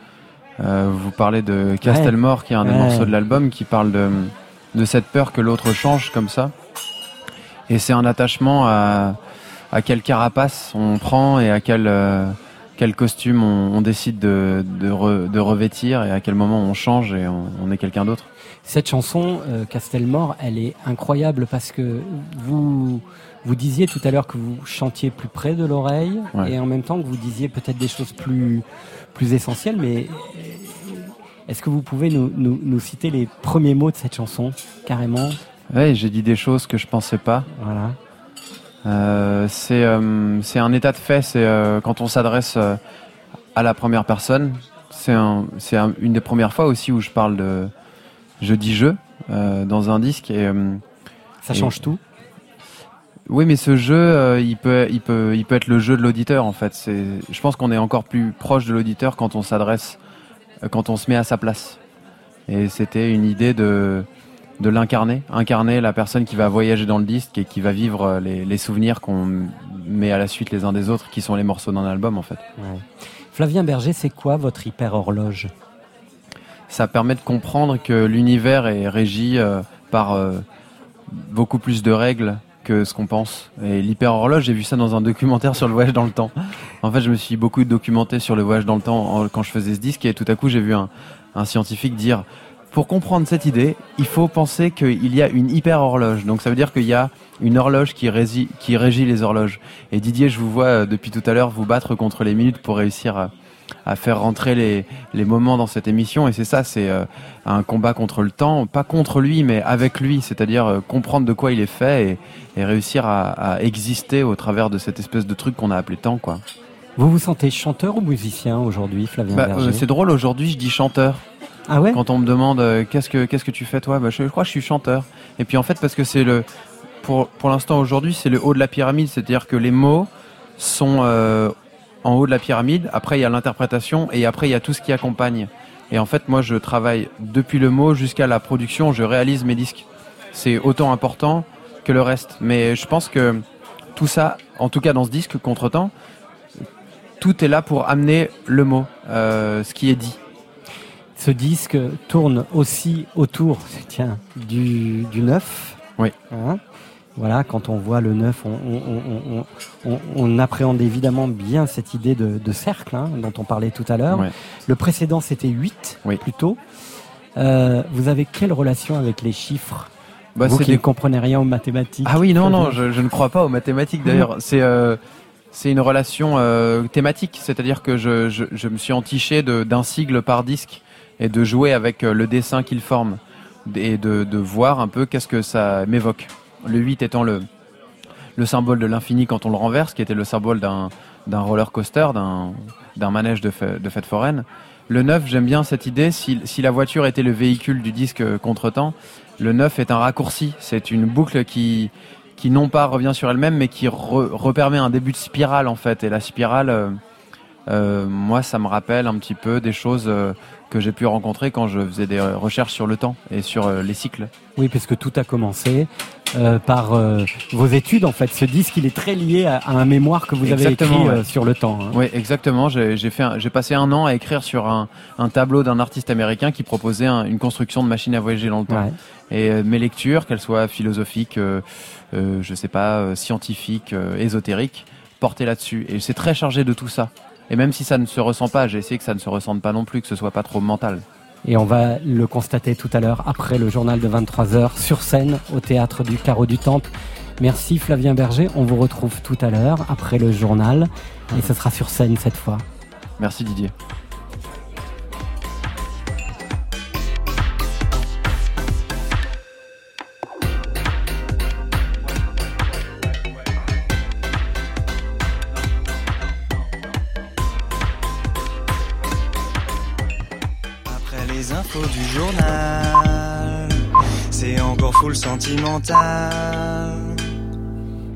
vous parlez de Castelmore, qui est un des morceaux de l'album, qui parle de, de cette peur que l'autre change comme ça. Et c'est un attachement à, à quelle carapace on prend et à quelle, euh, quel costume on, on décide de, de, re- de revêtir et à quel moment on change et on, on est quelqu'un d'autre. Cette chanson, euh, Castelmore, elle est incroyable parce que vous, vous disiez tout à l'heure que vous chantiez plus près de l'oreille Ouais. et en même temps que vous disiez peut-être des choses plus, plus essentielles, mais est-ce que vous pouvez nous, nous, nous citer les premiers mots de cette chanson, carrément Ouais, j'ai dit des choses que je pensais pas. Voilà. Euh, c'est euh, c'est un état de fait. C'est euh, quand on s'adresse à la première personne. C'est un, une des premières fois aussi où je parle de je dis je dans un disque et Ça et- change tout Oui, mais ce jeu, euh, il peut, il peut, il peut être le jeu de l'auditeur en fait. C'est, je pense qu'on est encore plus proche de l'auditeur quand on s'adresse, euh, quand on se met à sa place. Et c'était une idée de, de l'incarner, incarner la personne qui va voyager dans le disque et qui va vivre euh, les, les souvenirs qu'on met à la suite les uns des autres, qui sont les morceaux d'un album en fait. Flavien Berger, c'est quoi votre hyper horloge ça permet de comprendre que l'univers est régi euh, par euh, beaucoup plus de règles que ce qu'on pense. Et l'hyper-horloge, j'ai vu ça dans un documentaire sur le voyage dans le temps. En fait, je me suis beaucoup documenté sur le voyage dans le temps quand je faisais ce disque et tout à coup, j'ai vu un, scientifique dire pour comprendre cette idée, il faut penser qu'il y a une hyper-horloge. Donc ça veut dire qu'il y a une horloge qui, rési- qui régit les horloges. Et Didier, je vous vois euh, depuis tout à l'heure vous battre contre les minutes pour réussir à, à faire rentrer les, les moments dans cette émission. Et c'est ça, c'est euh, un combat contre le temps, pas contre lui, mais avec lui. C'est-à-dire euh, comprendre de quoi il est fait et, et réussir à, à exister au travers de cette espèce de truc qu'on a appelé temps, quoi. Vous vous sentez chanteur ou musicien aujourd'hui, Flavien Bah, euh, c'est drôle, aujourd'hui je dis chanteur. Ah ouais? Quand on me demande qu'est-ce que qu'est-ce que tu fais toi, bah, je, je crois que je suis chanteur. Et puis en fait parce que c'est le pour pour l'instant aujourd'hui c'est le haut de la pyramide, c'est-à-dire que les mots sont euh, en haut de la pyramide. Après il y a l'interprétation et après il y a tout ce qui accompagne. Et en fait moi je travaille depuis le mot jusqu'à la production, je réalise mes disques. C'est autant important que le reste. Mais je pense que tout ça, en tout cas dans ce disque Contretemps, tout est là pour amener le mot, euh, ce qui est dit. Ce disque tourne aussi autour tiens, du, du neuf. Oui. Hein voilà, quand on voit le neuf, on, on- on- on- on- on appréhende évidemment bien cette idée de, de cercle hein, dont on parlait tout à l'heure. Ouais. Le précédent, c'était 8 plutôt. Euh, vous avez quelle relation avec les chiffres? Bah, Vous c'est qui des- ne comprenez rien aux mathématiques. Ah oui, non, non, je, je ne crois pas aux mathématiques d'ailleurs. C'est euh, c'est une relation euh, thématique, c'est-à-dire que je, je, je me suis entiché d'un sigle par disque et de jouer avec le dessin qu'il forme et de, de voir un peu qu'est-ce que ça m'évoque. Le 8 étant le, le symbole de l'infini quand on le renverse, qui était le symbole d'un roller coaster, d'un manège de, fête foraine. Le 9, j'aime bien cette idée, si, la voiture était le véhicule du disque Contretemps, le 9 est un raccourci, c'est une boucle qui, qui non pas revient sur elle-même, mais qui re- repermet un début de spirale en fait. Et la spirale, euh, euh, moi, ça me rappelle un petit peu des choses euh, que j'ai pu rencontrer quand je faisais des recherches sur le temps et sur les cycles. Oui, puisque tout a commencé par euh, vos études. En fait, ce disque, il est très lié à, à un mémoire que vous avez Exactement, écrit euh, ouais. sur le temps. hein. Oui, exactement. J'ai passé un an à écrire sur un, un tableau d'un artiste américain qui proposait un- une construction de machine à voyager dans le temps. Ouais. Et euh, mes lectures, qu'elles soient philosophiques, euh, euh, je sais pas, euh, scientifiques, euh, ésotériques, portaient là-dessus. Et c'est très chargé de tout ça. Et même si ça ne se ressent pas, j'ai essayé que ça ne se ressente pas non plus, que ce soit pas trop mental. Et on va le constater tout à l'heure après le journal de 23h sur scène au théâtre du Carreau du Temple. Merci Flavien Berger. On vous retrouve tout à l'heure après le journal et ce sera sur scène cette fois. Merci Didier. C'est encore full sentimental.